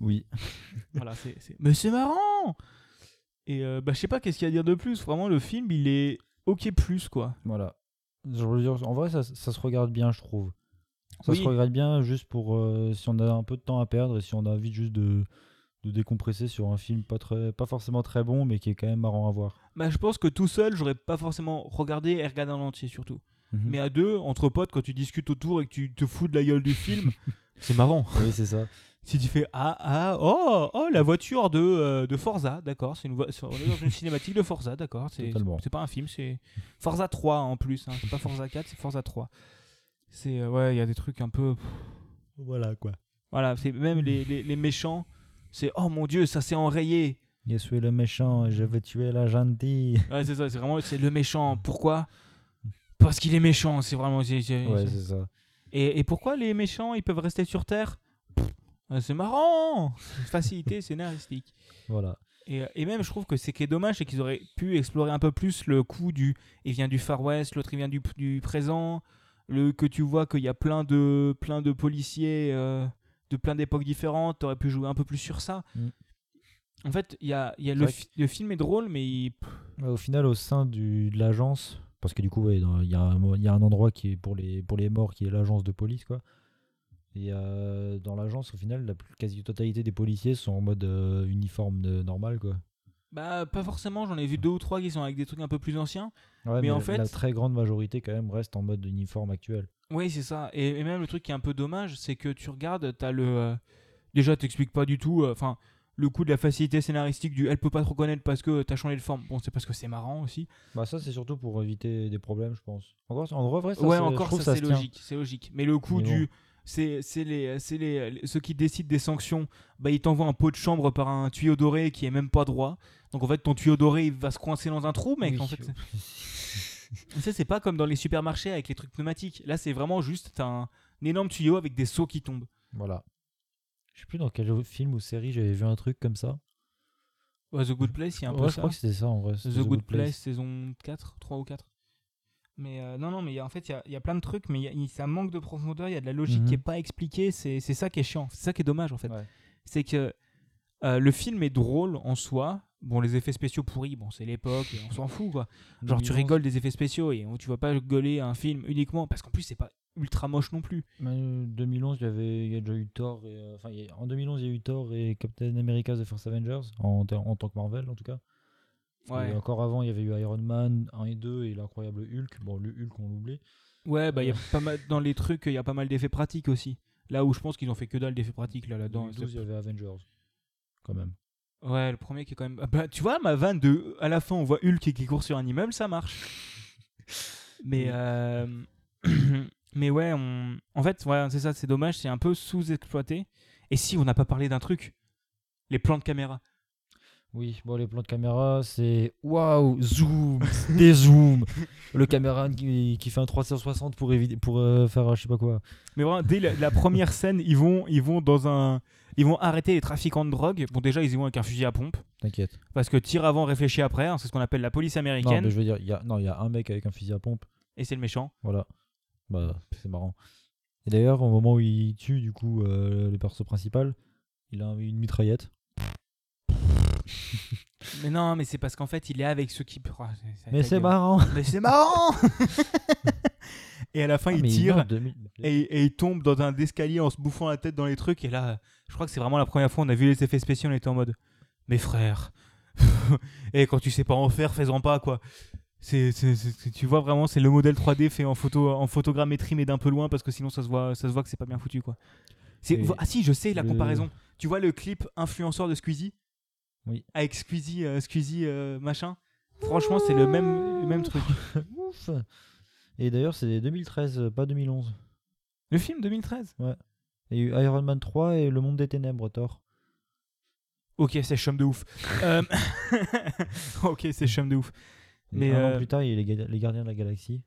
Oui. (laughs) voilà, c'est, c'est- Mais c'est marrant Et euh, bah, je sais pas qu'est-ce qu'il y a à dire de plus? Vraiment, le film, il est ok plus, quoi. Voilà. Je veux dire, en vrai, ça, ça se regarde bien, je trouve. Ça Oui. se regarde bien juste pour euh, si on a un peu de temps à perdre et si on a envie juste de, de décompresser sur un film pas, très, pas forcément très bon, mais qui est quand même marrant à voir. Bah, je pense que tout seul, j'aurais pas forcément regardé et regardé en entier, surtout. Mhm. Mais à deux, entre potes, quand tu discutes autour et que tu te fous de la gueule du film, (laughs) c'est marrant. Oui, c'est ça. Si tu fais ah ah oh oh la voiture de, euh, de Forza, d'accord, c'est une on est dans une cinématique de Forza, d'accord, c'est pas un film, c'est Forza 3 en plus, hein, c'est pas Forza 4, c'est Forza 3. C'est euh, ouais, il y a des trucs un peu Voilà quoi. voilà, c'est même les, les, les méchants, c'est oh mon dieu, ça s'est enrayé. Je suis le méchant, je vais tuer la gentille. Ouais, c'est ça, c'est vraiment c'est le méchant. Pourquoi? Parce qu'il est méchant, c'est vraiment c'est- c'est- Ouais, c'est- ça. Et, et pourquoi les méchants ils peuvent rester sur terre? Pff, euh, C'est marrant, facilité scénaristique. Voilà. Et, euh, et même, je trouve que c'est qui est dommage, c'est qu'ils auraient pu explorer un peu plus le coup du. Il vient du Far West, l'autre il vient du, du présent. Le, que tu vois qu'il y a plein de, plein de policiers euh, de plein d'époques différentes. T'aurais pu jouer un peu plus sur ça. Mm. En fait, il y a, y a le, vrai fi- le film est drôle, mais il- au final, au sein du, de l'agence, parce que du coup, ouais, il y, a un- il y a un endroit qui est pour les, pour les morts qui est l'agence de police, quoi. Et euh, dans l'agence, au final, la quasi-totalité des policiers sont en mode euh, uniforme de- normal, quoi. Bah, pas forcément. J'en ai vu deux ou trois qui sont avec des trucs un peu plus anciens. Ouais, Mais en la- fait- la très grande majorité, quand même, reste en mode uniforme actuel. Oui, c'est ça. Et, et même le truc qui est un peu dommage, c'est que tu regardes, t'as le. euh, déjà, t'expliques pas du tout. euh, Enfin, le coup de la facilité scénaristique du elle peut pas te reconnaître parce que t'as changé de forme. Bon, c'est parce que c'est marrant aussi. Bah, ça, c'est surtout pour éviter des problèmes, je pense. Encore, en vrai, vrai, ça, ouais, je encore ça, c'est logique. C'est logique. Mais le coup Mais du. bon. C'est c'est les, c'est les, les- ceux qui décident des sanctions. Bah, ils t'envoient un pot de chambre par un tuyau doré qui est même pas droit. Donc en fait, ton tuyau doré il va se coincer dans un trou, mec. Oui. En fait, c'est- (laughs) ça, c'est pas comme dans les supermarchés avec les trucs pneumatiques. Là, c'est vraiment juste t'as un, un énorme tuyau avec des seaux qui tombent. Voilà. Je sais plus dans quel film ou série j'avais vu un truc comme ça. Ouais, The Good Place, il y a un peu Ouais, je ça. crois que c'était ça en vrai. The, Good, Place. saison 4, 3 ou 4. Mais euh, non, non, mais y a- en fait, il y y a plein de trucs, mais y a- il- ça manque de profondeur, il y a de la logique Mhm. qui est pas expliquée, c'est ça qui est chiant, c'est ça qui est dommage en fait. Ouais. C'est que euh, le film est drôle en soi, bon, les effets spéciaux pourris, bon, c'est l'époque, on s'en fout quoi. Genre, tu 2011. rigoles des effets spéciaux et tu vas pas à un film uniquement, parce qu'en plus, c'est pas ultra moche non plus. Euh, 2011, il y, avait, il y a déjà eu Thor. Et, euh, enfin, il y a- en 2011, il y a eu Thor et Captain America The First Avengers, en, en tant que Marvel en tout cas. Ouais, Et encore avant, il y avait eu Iron Man 1 et 2 et l'incroyable Hulk. Bon, le Hulk, on l'oublie. ouais bah, il y a pas mal, dans les trucs, il y a pas mal d'effets pratiques aussi. Là où je pense qu'ils ont fait que dalle d'effets pratiques là, là-dedans. 2012, il y avait Avengers. Quand même. Ouais, le premier qui est quand même. Ah Bah, tu vois, ma vanne de. À la fin, on voit Hulk qui, qui court sur un immeuble, ça marche. (laughs) Mais. Euh, (clears throat) Mais ouais, on... en fait, ouais, c'est ça, c'est dommage, c'est un peu sous-exploité. Et si on n'a pas parlé d'un truc? Les plans de caméra. Oui, bon, les plans de caméra, c'est waouh, zoom, des zooms. (laughs) Le caméraman qui, qui fait un 360 pour, éviter, pour euh, faire euh, je sais pas quoi. Mais vraiment, dès la, la première (laughs) scène, ils vont, ils vont dans un. Ils vont arrêter les trafiquants de drogue. Bon, déjà, ils y vont avec un fusil à pompe. T'inquiète. Parce que tire avant, réfléchis après. hein, c'est ce qu'on appelle la police Non, américaine. mais je veux dire, il y a, non, il y a un mec avec un fusil à pompe. Et c'est le méchant. Voilà. Bah, c'est marrant. Et d'ailleurs, au moment où il tue, du coup, euh, le perso principal, il a une mitraillette. (laughs) Mais non, mais c'est parce qu'en fait, il est avec ceux qui. Oh, ça- Mais c'est marrant. Mais c'est marrant (laughs) Et à la fin, Ah, il tire non, 2000 et, et il tombe dans un escalier en se bouffant la tête dans les trucs. Et là, je crois que c'est vraiment la première fois on a vu les effets spéciaux. On était en mode Mais frère (laughs) Et quand tu sais pas en faire, fais-en pas quoi. C'est, tu vois vraiment, c'est le modèle 3D fait en, photo, en photogrammétrie, mais d'un peu loin parce que sinon ça se voit, ça se voit que c'est pas bien foutu quoi. C'est, ah si, je sais la comparaison. Tu vois le clip influenceur de Squeezie? Oui. Avec Squeezie, euh, Squeezie euh, machin. Franchement, c'est le même, le même truc. (laughs) Ouf. Et d'ailleurs, c'est 2013, euh, pas 2011. Le film 2013 Il y a eu Iron Man 3 et Le Monde des Ténèbres, Thor. Ok, c'est chum de ouf. (laughs) Euh, (laughs) ok, c'est chum de ouf. Mais, un an plus tard, il y a les, Ga- les Gardiens de la Galaxie.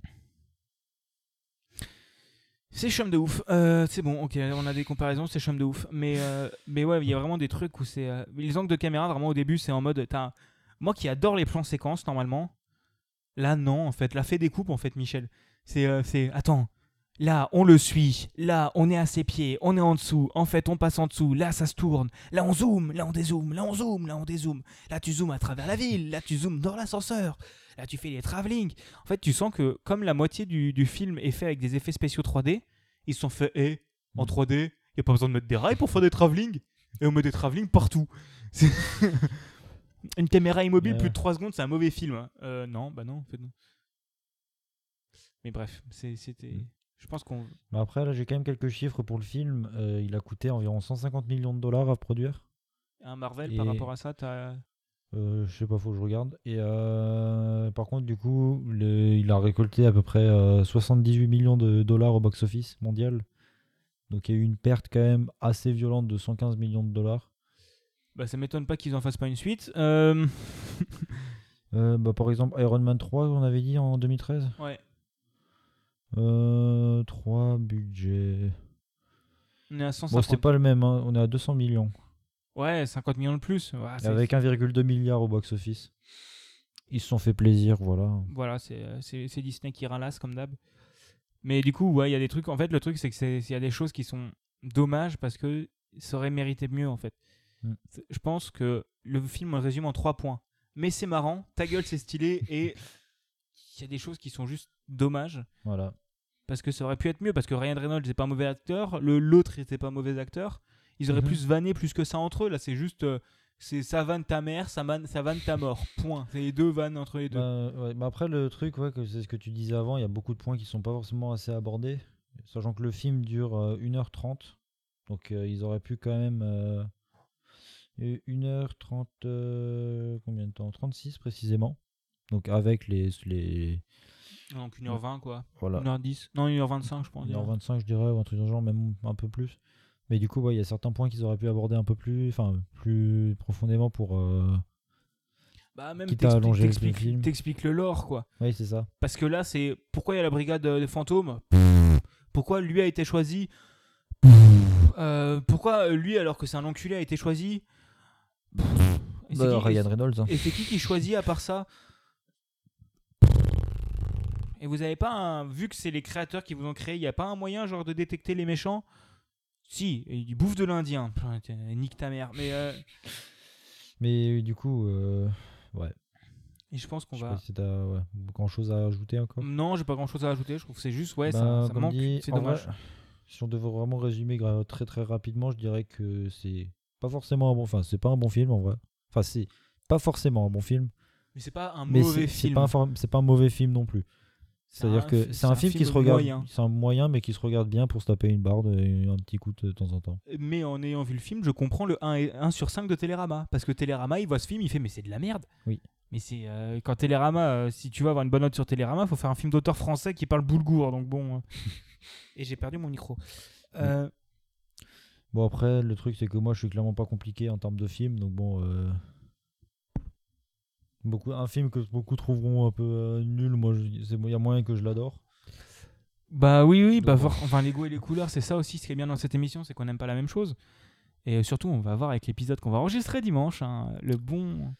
C'est chum de ouf. Euh, c'est bon, ok, on a des comparaisons, c'est chum de ouf. Mais, euh, mais ouais, il y a vraiment des trucs où c'est. euh, les angles de caméra, vraiment au début, c'est en mode. t'as- Moi qui adore les plans séquences, normalement. Là, non, en fait. Là, fais des coupes, en fait, Michel. C'est. euh, c'est... Attends. Là, on le suit. Là, on est à ses pieds. On est en dessous. En fait, on passe en dessous. Là, ça se tourne. Là, on zoome. Là, on dézoome. Là, on zoome. Là, on dézoome. Là, tu zoomes à travers la ville. Là, tu zoomes dans l'ascenseur. Là, tu fais les travelling. En fait, tu sens que comme la moitié du, du film est fait avec des effets spéciaux 3D, ils sont fait eh, en Mm. 3D. Il n'y a pas besoin de mettre des rails pour faire des travelling. Et on met des travelling partout. (laughs) Une caméra immobile Ouais. plus de 3 secondes, c'est un mauvais film. hein. Euh, non, bah non, en fait, non. Mais bref, c'était. Je pense qu'on. Mais après, là, j'ai quand même quelques chiffres pour le film. Euh, il a coûté environ 150 millions de dollars à produire. Un Marvel par rapport à ça, t'as. Euh, je sais pas, faut que je regarde. Et euh, par contre, du coup, le- il a récolté à peu près euh, 78 millions de dollars au box-office mondial. Donc il y a eu une perte quand même assez violente de 115 millions de dollars. Bah, ça m'étonne pas qu'ils en fassent pas une suite. Euh, (laughs) Euh, bah, par exemple, Iron Man 3, on avait dit en 2013. Ouais. Euh, 3 budget. On est à Bon, 150. c'était pas le même, hein, on est à 200 millions. Ouais, 50 millions de plus. Ouais, Et c'est- avec 1,2 milliard au box-office. Ils se sont fait plaisir, voilà. Voilà, c'est euh, c'est- c'est Disney qui ralasse comme d'hab. Mais du coup, ouais, il y a des trucs. En fait, le truc, c'est que c'est- il y a des choses qui sont dommages parce que ça aurait mérité mieux, en fait. Mm. C'est- Je pense que le film résume en trois points. Mais c'est marrant, ta gueule, c'est stylé, et (laughs) il y a des choses qui sont juste dommages Voilà. parce que ça aurait pu être mieux. Parce que Ryan Reynolds n'est pas un mauvais acteur, le l'autre n'était pas un mauvais acteur. Ils auraient Mhm. plus vanné plus que ça entre eux. Là, c'est juste. euh, c'est ça vanne ta mère, ça vanne, ça vanne ta mort. Point. C'est les deux vannes entre les deux. Bah, ouais, bah après, le truc, ouais, c'est ce que tu disais avant, il y a beaucoup de points qui sont pas forcément assez abordés. Sachant que le film dure euh, 1h30. Donc euh, ils auraient pu quand même. euh, euh, 1h30. euh, combien de temps? 36 précisément. Donc avec les. les Donc 1h20 quoi. voilà. 1h10. Non, 1h25 je pense. 1h25, je dirais, ou un truc dans genre, même un peu plus. Mais du coup, ouais, il y a certains points qu'ils auraient pu aborder un peu plus, enfin, plus profondément pour. euh, Bah même Quitte à allonger le film. t'expliques le lore quoi. Oui, c'est ça. Parce que là c'est pourquoi il y a la brigade des fantômes? Pourquoi lui a été choisi? Euh, Pourquoi euh, lui alors que c'est un enculé a été choisi? Bah, Ryan Reynolds. hein. Et c'est qui qui choisit à part ça? Et vous avez pas un. Vu que c'est les créateurs qui vous ont créé, il n'y a pas un moyen genre de détecter les méchants? Si, et il bouffe de l'Indien. Nique ta mère. Mais euh, (laughs) Mais du coup, euh, ouais. et je pense qu'on va. pas si t'as ouais, grand chose à ajouter encore? Non, j'ai pas grand chose à ajouter. Je trouve que c'est juste, ouais, Bah, ça, manque. C'est dommage. vrai, si on devait vraiment résumer très très rapidement, je dirais que c'est pas forcément un bon. Enfin, c'est pas un bon film en vrai. Enfin, c'est pas forcément un bon film, Mais c'est pas un mauvais c'est c'est film. pas, un pas un mauvais film non plus. C'est C'est-à-dire un que c'est un, film qui se regarde. C'est un moyen, mais qui se regarde bien pour se taper une barre et un petit coup de temps en temps. Mais en ayant vu le film, je comprends le 1, et 1 sur 5 de Télérama. Parce que Télérama, il voit ce film, il fait Mais c'est de la merde. Oui. Mais c'est. euh, quand Télérama, euh, si tu veux avoir une bonne note sur Télérama, faut faire un film d'auteur français qui parle boulgour. Donc bon. euh. (laughs) et j'ai perdu mon micro. Bon après, le truc c'est que moi je suis clairement pas compliqué en termes de film, donc bon. Beaucoup, un film que beaucoup trouveront un peu euh, nul, moi il y a moyen que je l'adore. Bah oui, oui, bah voir- (laughs) enfin les goûts et les couleurs, c'est ça aussi ce qui est bien dans cette émission, c'est qu'on n'aime pas la même chose. Et euh, surtout, on va voir avec l'épisode qu'on va enregistrer dimanche, hein, le bon.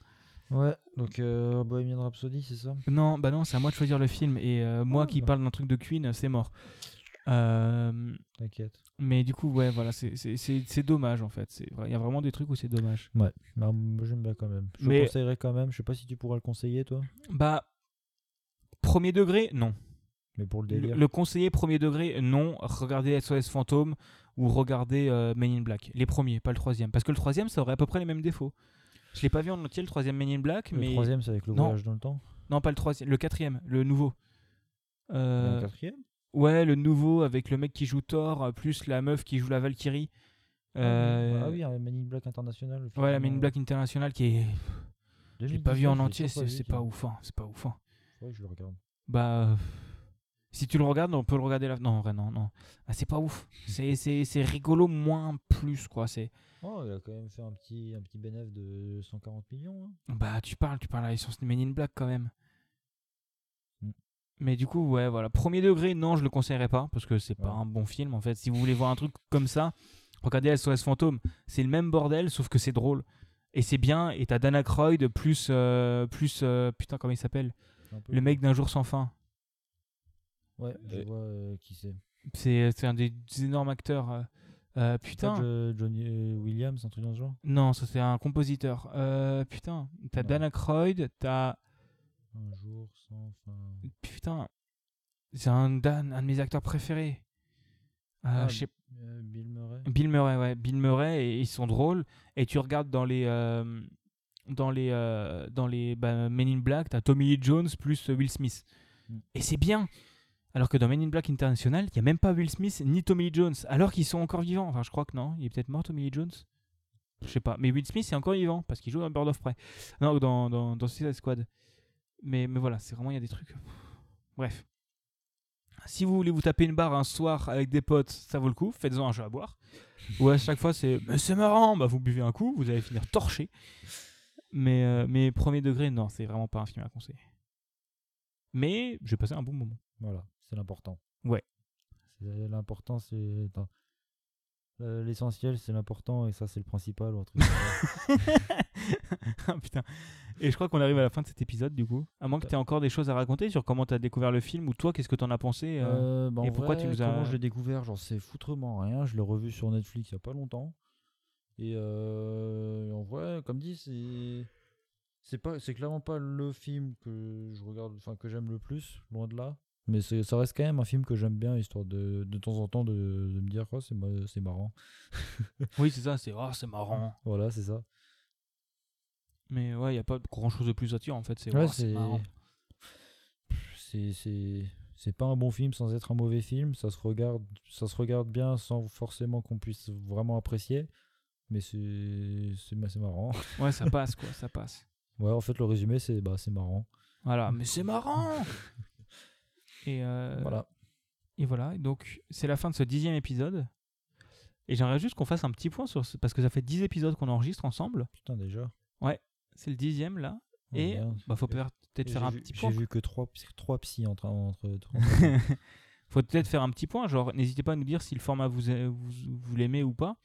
Ouais, donc euh, Bohemian Rhapsody, c'est ça? Non, bah non, c'est à moi de choisir le film. Et euh, moi Ah, qui bah. parle d'un truc de Queen, c'est mort. T'inquiète. mais du coup, ouais, voilà, c'est- dommage en fait. Il y a vraiment des trucs où c'est dommage. Ouais, j'aime bien quand même. Je Mais- le conseillerais quand même, je sais pas si tu pourras le conseiller toi, Bah, premier degré, non. mais pour le Le, délire. le conseiller premier degré, non. Regardez SOS Fantôme ou regardez euh, Men in Black. Les premiers, pas le troisième. Parce que le troisième, ça aurait à peu près les mêmes défauts. Je l'ai pas vu en entier, le troisième Men in Black, Le mais. troisième c'est avec le Non. voyage dans le temps. Non, pas le troisième, le quatrième, le nouveau. Euh, un quatrième? Ouais, le nouveau avec le mec qui joue Thor, euh, plus la meuf qui joue la Valkyrie. Euh, Ah oui, un Men in Black International. Ouais, la Men in Black International qui est. J'ai 2019, pas vu en entier, toujours c'est pas ouf, hein, c'est pas ouf. hein. Ouais, je le regarde. Bah. euh, Si tu le regardes, on peut le regarder là. Non, en vrai, non, non. Ah, c'est pas ouf. (laughs) C'est- rigolo, moins plus, quoi. C'est. Oh, il a quand même fait un petit, un petit bénéfice de 140 millions. hein. Bah, tu parles, tu parles à l'essence de Men in Black quand même. Mais du coup, ouais, voilà. Premier degré, non, je le conseillerais pas parce que c'est pas Ouais. un bon film en fait. Si vous voulez voir un truc comme ça, regardez SOS Fantôme. C'est le même bordel, sauf que c'est drôle. Et c'est bien. Et t'as Dan Aykroyd plus. euh, plus euh, putain, comment il s'appelle? Le mec d'un jour sans fin. Ouais, je Euh, vois euh, qui c'est. C'est un des, des énormes acteurs. putain. Pas Jo- Johnny Williams, un truc dans ce genre Non, ça c'est un compositeur. Putain, t'as Non. Dan Aykroyd, t'as. Un jour sans fin. Putain, c'est un Dan, un de mes acteurs préférés. Euh, Ah, je sais- Euh, Bill Murray. Bill Murray, ouais, Bill Murray, et ils sont drôles. Et tu regardes dans les. euh, dans les, euh, dans les bah, Men in Black, t'as Tommy Lee Jones plus Will Smith. Mm. Et c'est bien. Alors que dans Men in Black International, il n'y a même pas Will Smith ni Tommy Lee Jones, alors qu'ils sont encore vivants. Enfin, je crois que non, il est peut-être mort Tommy Lee Jones. Je sais pas. Mais Will Smith est encore vivant parce qu'il joue dans Bird of Prey. Non, dans, dans, dans Suicide Squad. Mais, mais voilà, c'est vraiment, il y a des trucs. Bref. Si vous voulez vous taper une barre un soir avec des potes, ça vaut le coup. Faites-en un jeu à boire. Ou à chaque fois, c'est mais c'est marrant. Bah, vous buvez un coup, vous allez finir torché. Mais, euh, mais premier degré, non, c'est vraiment pas un film à conseiller. Mais j'ai passé un bon moment. Voilà, c'est l'important. Ouais. C'est l'important, c'est. Euh, L'essentiel, c'est l'important et ça, c'est le principal. Ou un truc. (laughs) (laughs) Ah, Putain. Et je crois qu'on arrive à la fin de cet épisode du coup. À moins que tu aies encore des choses à raconter sur comment tu as découvert le film ou toi, qu'est-ce que tu en as pensé euh, Euh, bah, et pourquoi vrai, tu nous as- Comment je l'ai découvert J'en sais foutrement rien. Je l'ai revu sur Netflix il y a pas longtemps. Et euh, en vrai, comme dit, c'est. C'est pas, c'est clairement pas le film que je regarde, enfin que j'aime le plus, loin de là. Mais ça reste quand même un film que j'aime bien, histoire de, de temps en temps de, de me dire, oh, c'est, ma- c'est marrant. Oui, c'est ça, c'est oh, c'est marrant. Voilà, c'est ça. Mais ouais, il n'y a pas grand chose de plus à dire en fait. C'est Ouais, c'est marrant. c'est pas un bon film sans être un mauvais film ça se regarde ça se regarde bien sans forcément qu'on puisse vraiment apprécier mais c'est marrant (laughs) Ouais, ça passe quoi, ça passe. ouais en fait le résumé c'est bah c'est marrant Voilà, (laughs) mais c'est marrant Et euh, voilà Et voilà, donc c'est la fin de ce dixième épisode. Et j'aimerais juste qu'on fasse un petit point sur ce... Parce que ça fait dix épisodes qu'on enregistre ensemble. putain déjà C'est le dixième là. Oh, et merde. bah, faut peut- peut-être J'ai faire un vu- petit j'ai point. vu que trois psy- trois psys entre entre, entre- (laughs) faut peut-être faire un petit point. Genre, n'hésitez pas à nous dire si le format vous, a- vous, vous l'aimez ou pas.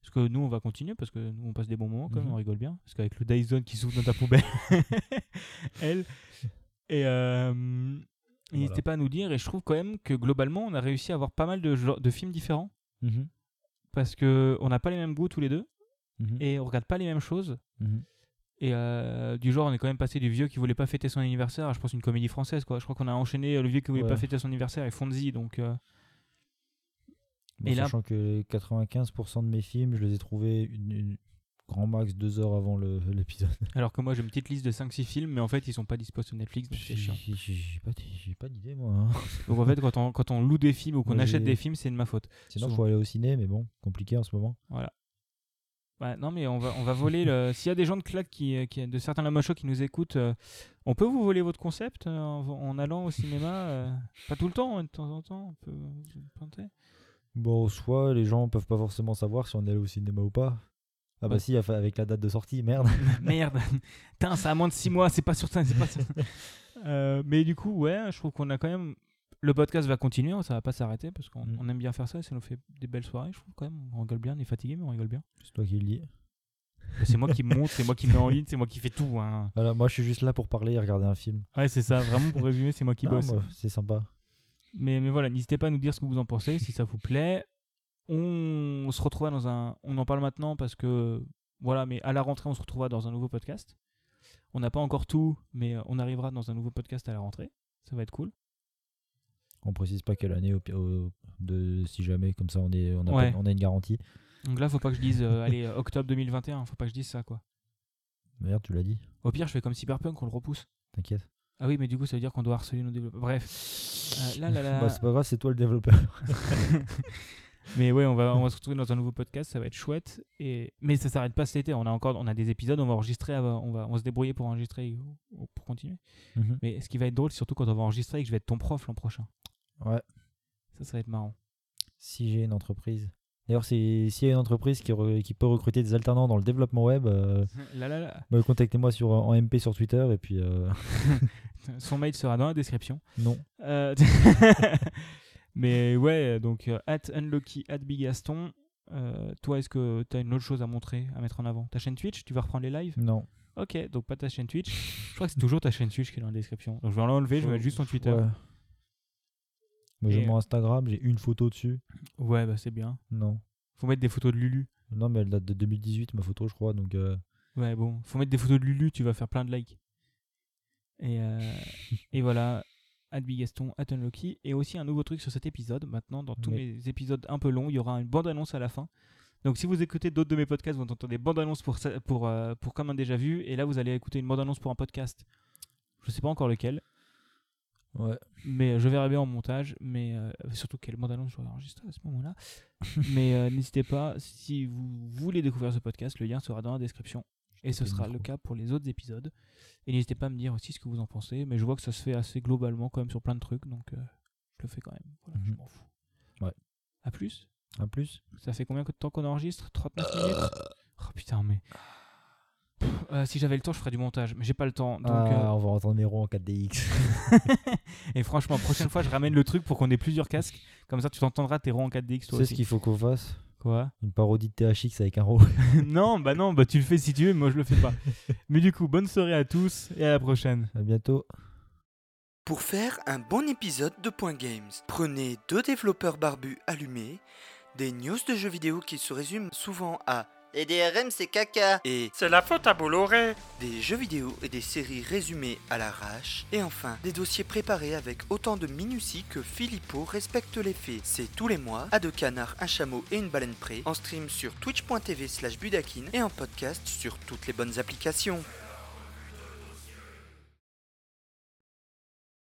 Parce que nous, on va continuer parce que nous, on passe des bons moments quand même, Mhm. on rigole bien. Parce qu'avec le Dyson qui s'ouvre dans ta poubelle, (laughs) elle. Et euh, n'hésitez Voilà. pas à nous dire. Et je trouve quand même que globalement, on a réussi à avoir pas mal de, genres- de films différents. Mhm, Parce que on n'a pas les mêmes goûts tous les deux. mhm, Et on regarde pas les mêmes choses. Et euh, du genre, on est quand même passé du vieux qui voulait pas fêter son anniversaire à, je pense, une comédie française. quoi. Je crois qu'on a enchaîné euh, le vieux qui voulait Ouais. pas fêter son anniversaire et Fonzie. Donc. euh, Bon, Et là- sachant que les 95% de mes films je les ai trouvés une, une- grand max deux heures avant (laughs) l'épisode Alors que moi j'ai une petite liste de 5-6 films, mais en fait ils sont pas dispo sur Netflix, donc c'est chiant. j'ai pas d'idée moi hein. (laughs) Donc en fait quand on, quand on loue des films ou qu'on achète des films, c'est de ma faute. Sinon, Souvent. faut aller au ciné, mais bon, compliqué en ce moment. Ouais, non mais on va, on va voler le... (laughs) S'il y a des gens de claque qui, qui de certains Show qui nous écoutent, euh, on peut vous voler votre concept euh, en, en allant au cinéma euh, Pas tout le temps, hein, de temps en temps, on peut pointer. Bon, soit les gens peuvent pas forcément savoir si on est allé au cinéma ou pas. Ah bah Ouais. si, avec la date de sortie, merde. (laughs) Merde, Putain, ça a moins de 6 mois, c'est pas. (laughs) Euh, mais du coup, ouais, je trouve qu'on a quand même. Le podcast va continuer, hein, ça va pas s'arrêter parce qu'on Mm. on aime bien faire ça et ça nous fait des belles soirées, je trouve quand même. On rigole bien, on est fatigué, mais on rigole bien. C'est toi qui le dis. C'est moi qui monte, c'est moi qui mets en ligne, c'est moi qui fais tout. hein. Voilà, moi je suis juste là pour parler et regarder un film. Ouais, c'est ça, vraiment pour résumer, c'est moi qui Ah, bosse. moi, c'est sympa. Mais, mais voilà, n'hésitez pas à nous dire ce que vous en pensez, si ça vous plaît. On se retrouvera dans un. On en parle maintenant parce que. Voilà, mais à la rentrée, on se retrouvera dans un nouveau podcast. On n'a pas encore tout, mais on arrivera dans un nouveau podcast à la rentrée. Ça va être cool. On précise pas quelle année, au, de, si jamais, comme ça on, est, on, a, Ouais. on a une garantie. Donc là, faut pas que je dise, euh, allez, euh, octobre 2021, faut pas que je dise ça, quoi. Merde, tu l'as dit, Au pire, je fais comme Cyberpunk, on le repousse. t'inquiète. Ah oui, mais du coup, ça veut dire qu'on doit harceler nos développeurs. Bref. Euh, là, (laughs) là, là. Bah, c'est pas grave, c'est toi le développeur. (laughs) mais ouais, on va, on va se retrouver dans un nouveau podcast, ça va être chouette. Et... Mais ça s'arrête pas cet été, on a encore on a des épisodes, on va enregistrer, avant- on va, on va se débrouiller pour enregistrer, ou- ou pour continuer. Mhm. Mais ce qui va être drôle, surtout quand on va enregistrer et que je vais être ton prof l'an prochain. Ouais, Ça, ça va être marrant. si j'ai une entreprise. D'ailleurs, s'il y a une entreprise qui, re- qui peut recruter des alternants dans le développement web, euh, (laughs) bah, contactez-moi sur en MP sur Twitter et puis euh, (laughs) Son mail sera dans la description. non. Euh, (laughs) Mais ouais, donc euh, at unlucky, at bigaston. Euh, toi, est-ce que tu as une autre chose à montrer, à mettre en avant? Ta chaîne Twitch, tu vas reprendre les lives? Non. Ok, donc pas ta chaîne Twitch. Je crois que c'est toujours ta chaîne Twitch qui est dans la description. Donc je vais l'enlever, je vais mettre juste ton Twitter. Ouais. Moi, j'ai mon Instagram, j'ai une photo dessus. Ouais, bah c'est bien. Non. Faut mettre des photos de Lulu. Non, mais elle date de 2018, ma photo, je crois. Donc, euh, Ouais, bon, faut mettre des photos de Lulu, tu vas faire plein de likes. Et, euh, (laughs) et voilà, at Bigaston, at Unlucky. Et aussi un nouveau truc sur cet épisode. Maintenant, dans tous Oui. mes épisodes un peu longs, il y aura une bande-annonce à la fin. Donc si vous écoutez d'autres de mes podcasts, vous entendez des bandes-annonces pour, ça- pour, euh, pour Comme un déjà vu. Et là, vous allez écouter une bande-annonce pour un podcast. Je sais pas encore lequel. ouais. Mais je verrai bien en montage. Mais euh, surtout quelle bande-annonce je vais enregistrer à ce moment-là. (laughs) mais euh, n'hésitez pas, si vous voulez découvrir ce podcast, le lien sera dans la description. Et ce sera le cas pour les autres épisodes. Et n'hésitez pas à me dire aussi ce que vous en pensez. Mais je vois que ça se fait assez globalement quand même sur plein de trucs. Donc euh, je le fais quand même. Voilà, je Mhm. m'en fous. Ouais. À plus À plus. Ça fait combien de temps qu'on enregistre? 39 minutes? Oh putain, mais. Pff, euh, si j'avais le temps, je ferais du montage. Mais j'ai pas le temps. Donc, ah, euh, on va entendre Nero en 4DX. (laughs) Et franchement, prochaine fois, je ramène le truc pour qu'on ait plusieurs casques. Comme ça, tu t'entendras tes ronds en 4DX tu toi aussi. ce qu'il faut qu'on fasse Quoi? Une parodie de THX avec un ro. (laughs) non, bah non, bah tu le fais si tu veux, mais moi je le fais pas. (laughs) mais du coup, bonne soirée à tous et à la prochaine. à bientôt. Pour faire un bon épisode de Point Games, prenez deux développeurs barbus allumés, des news de jeux vidéo qui se résument souvent à Les DRM c'est caca et C'est la faute à Bolloré des jeux vidéo et des séries résumées à l'arrache, et enfin des dossiers préparés avec autant de minutie que Philippot respecte les faits. C'est tous les mois, à deux canards, un chameau et une baleine près, en stream sur twitch.tv slash budakin et en podcast sur toutes les bonnes applications.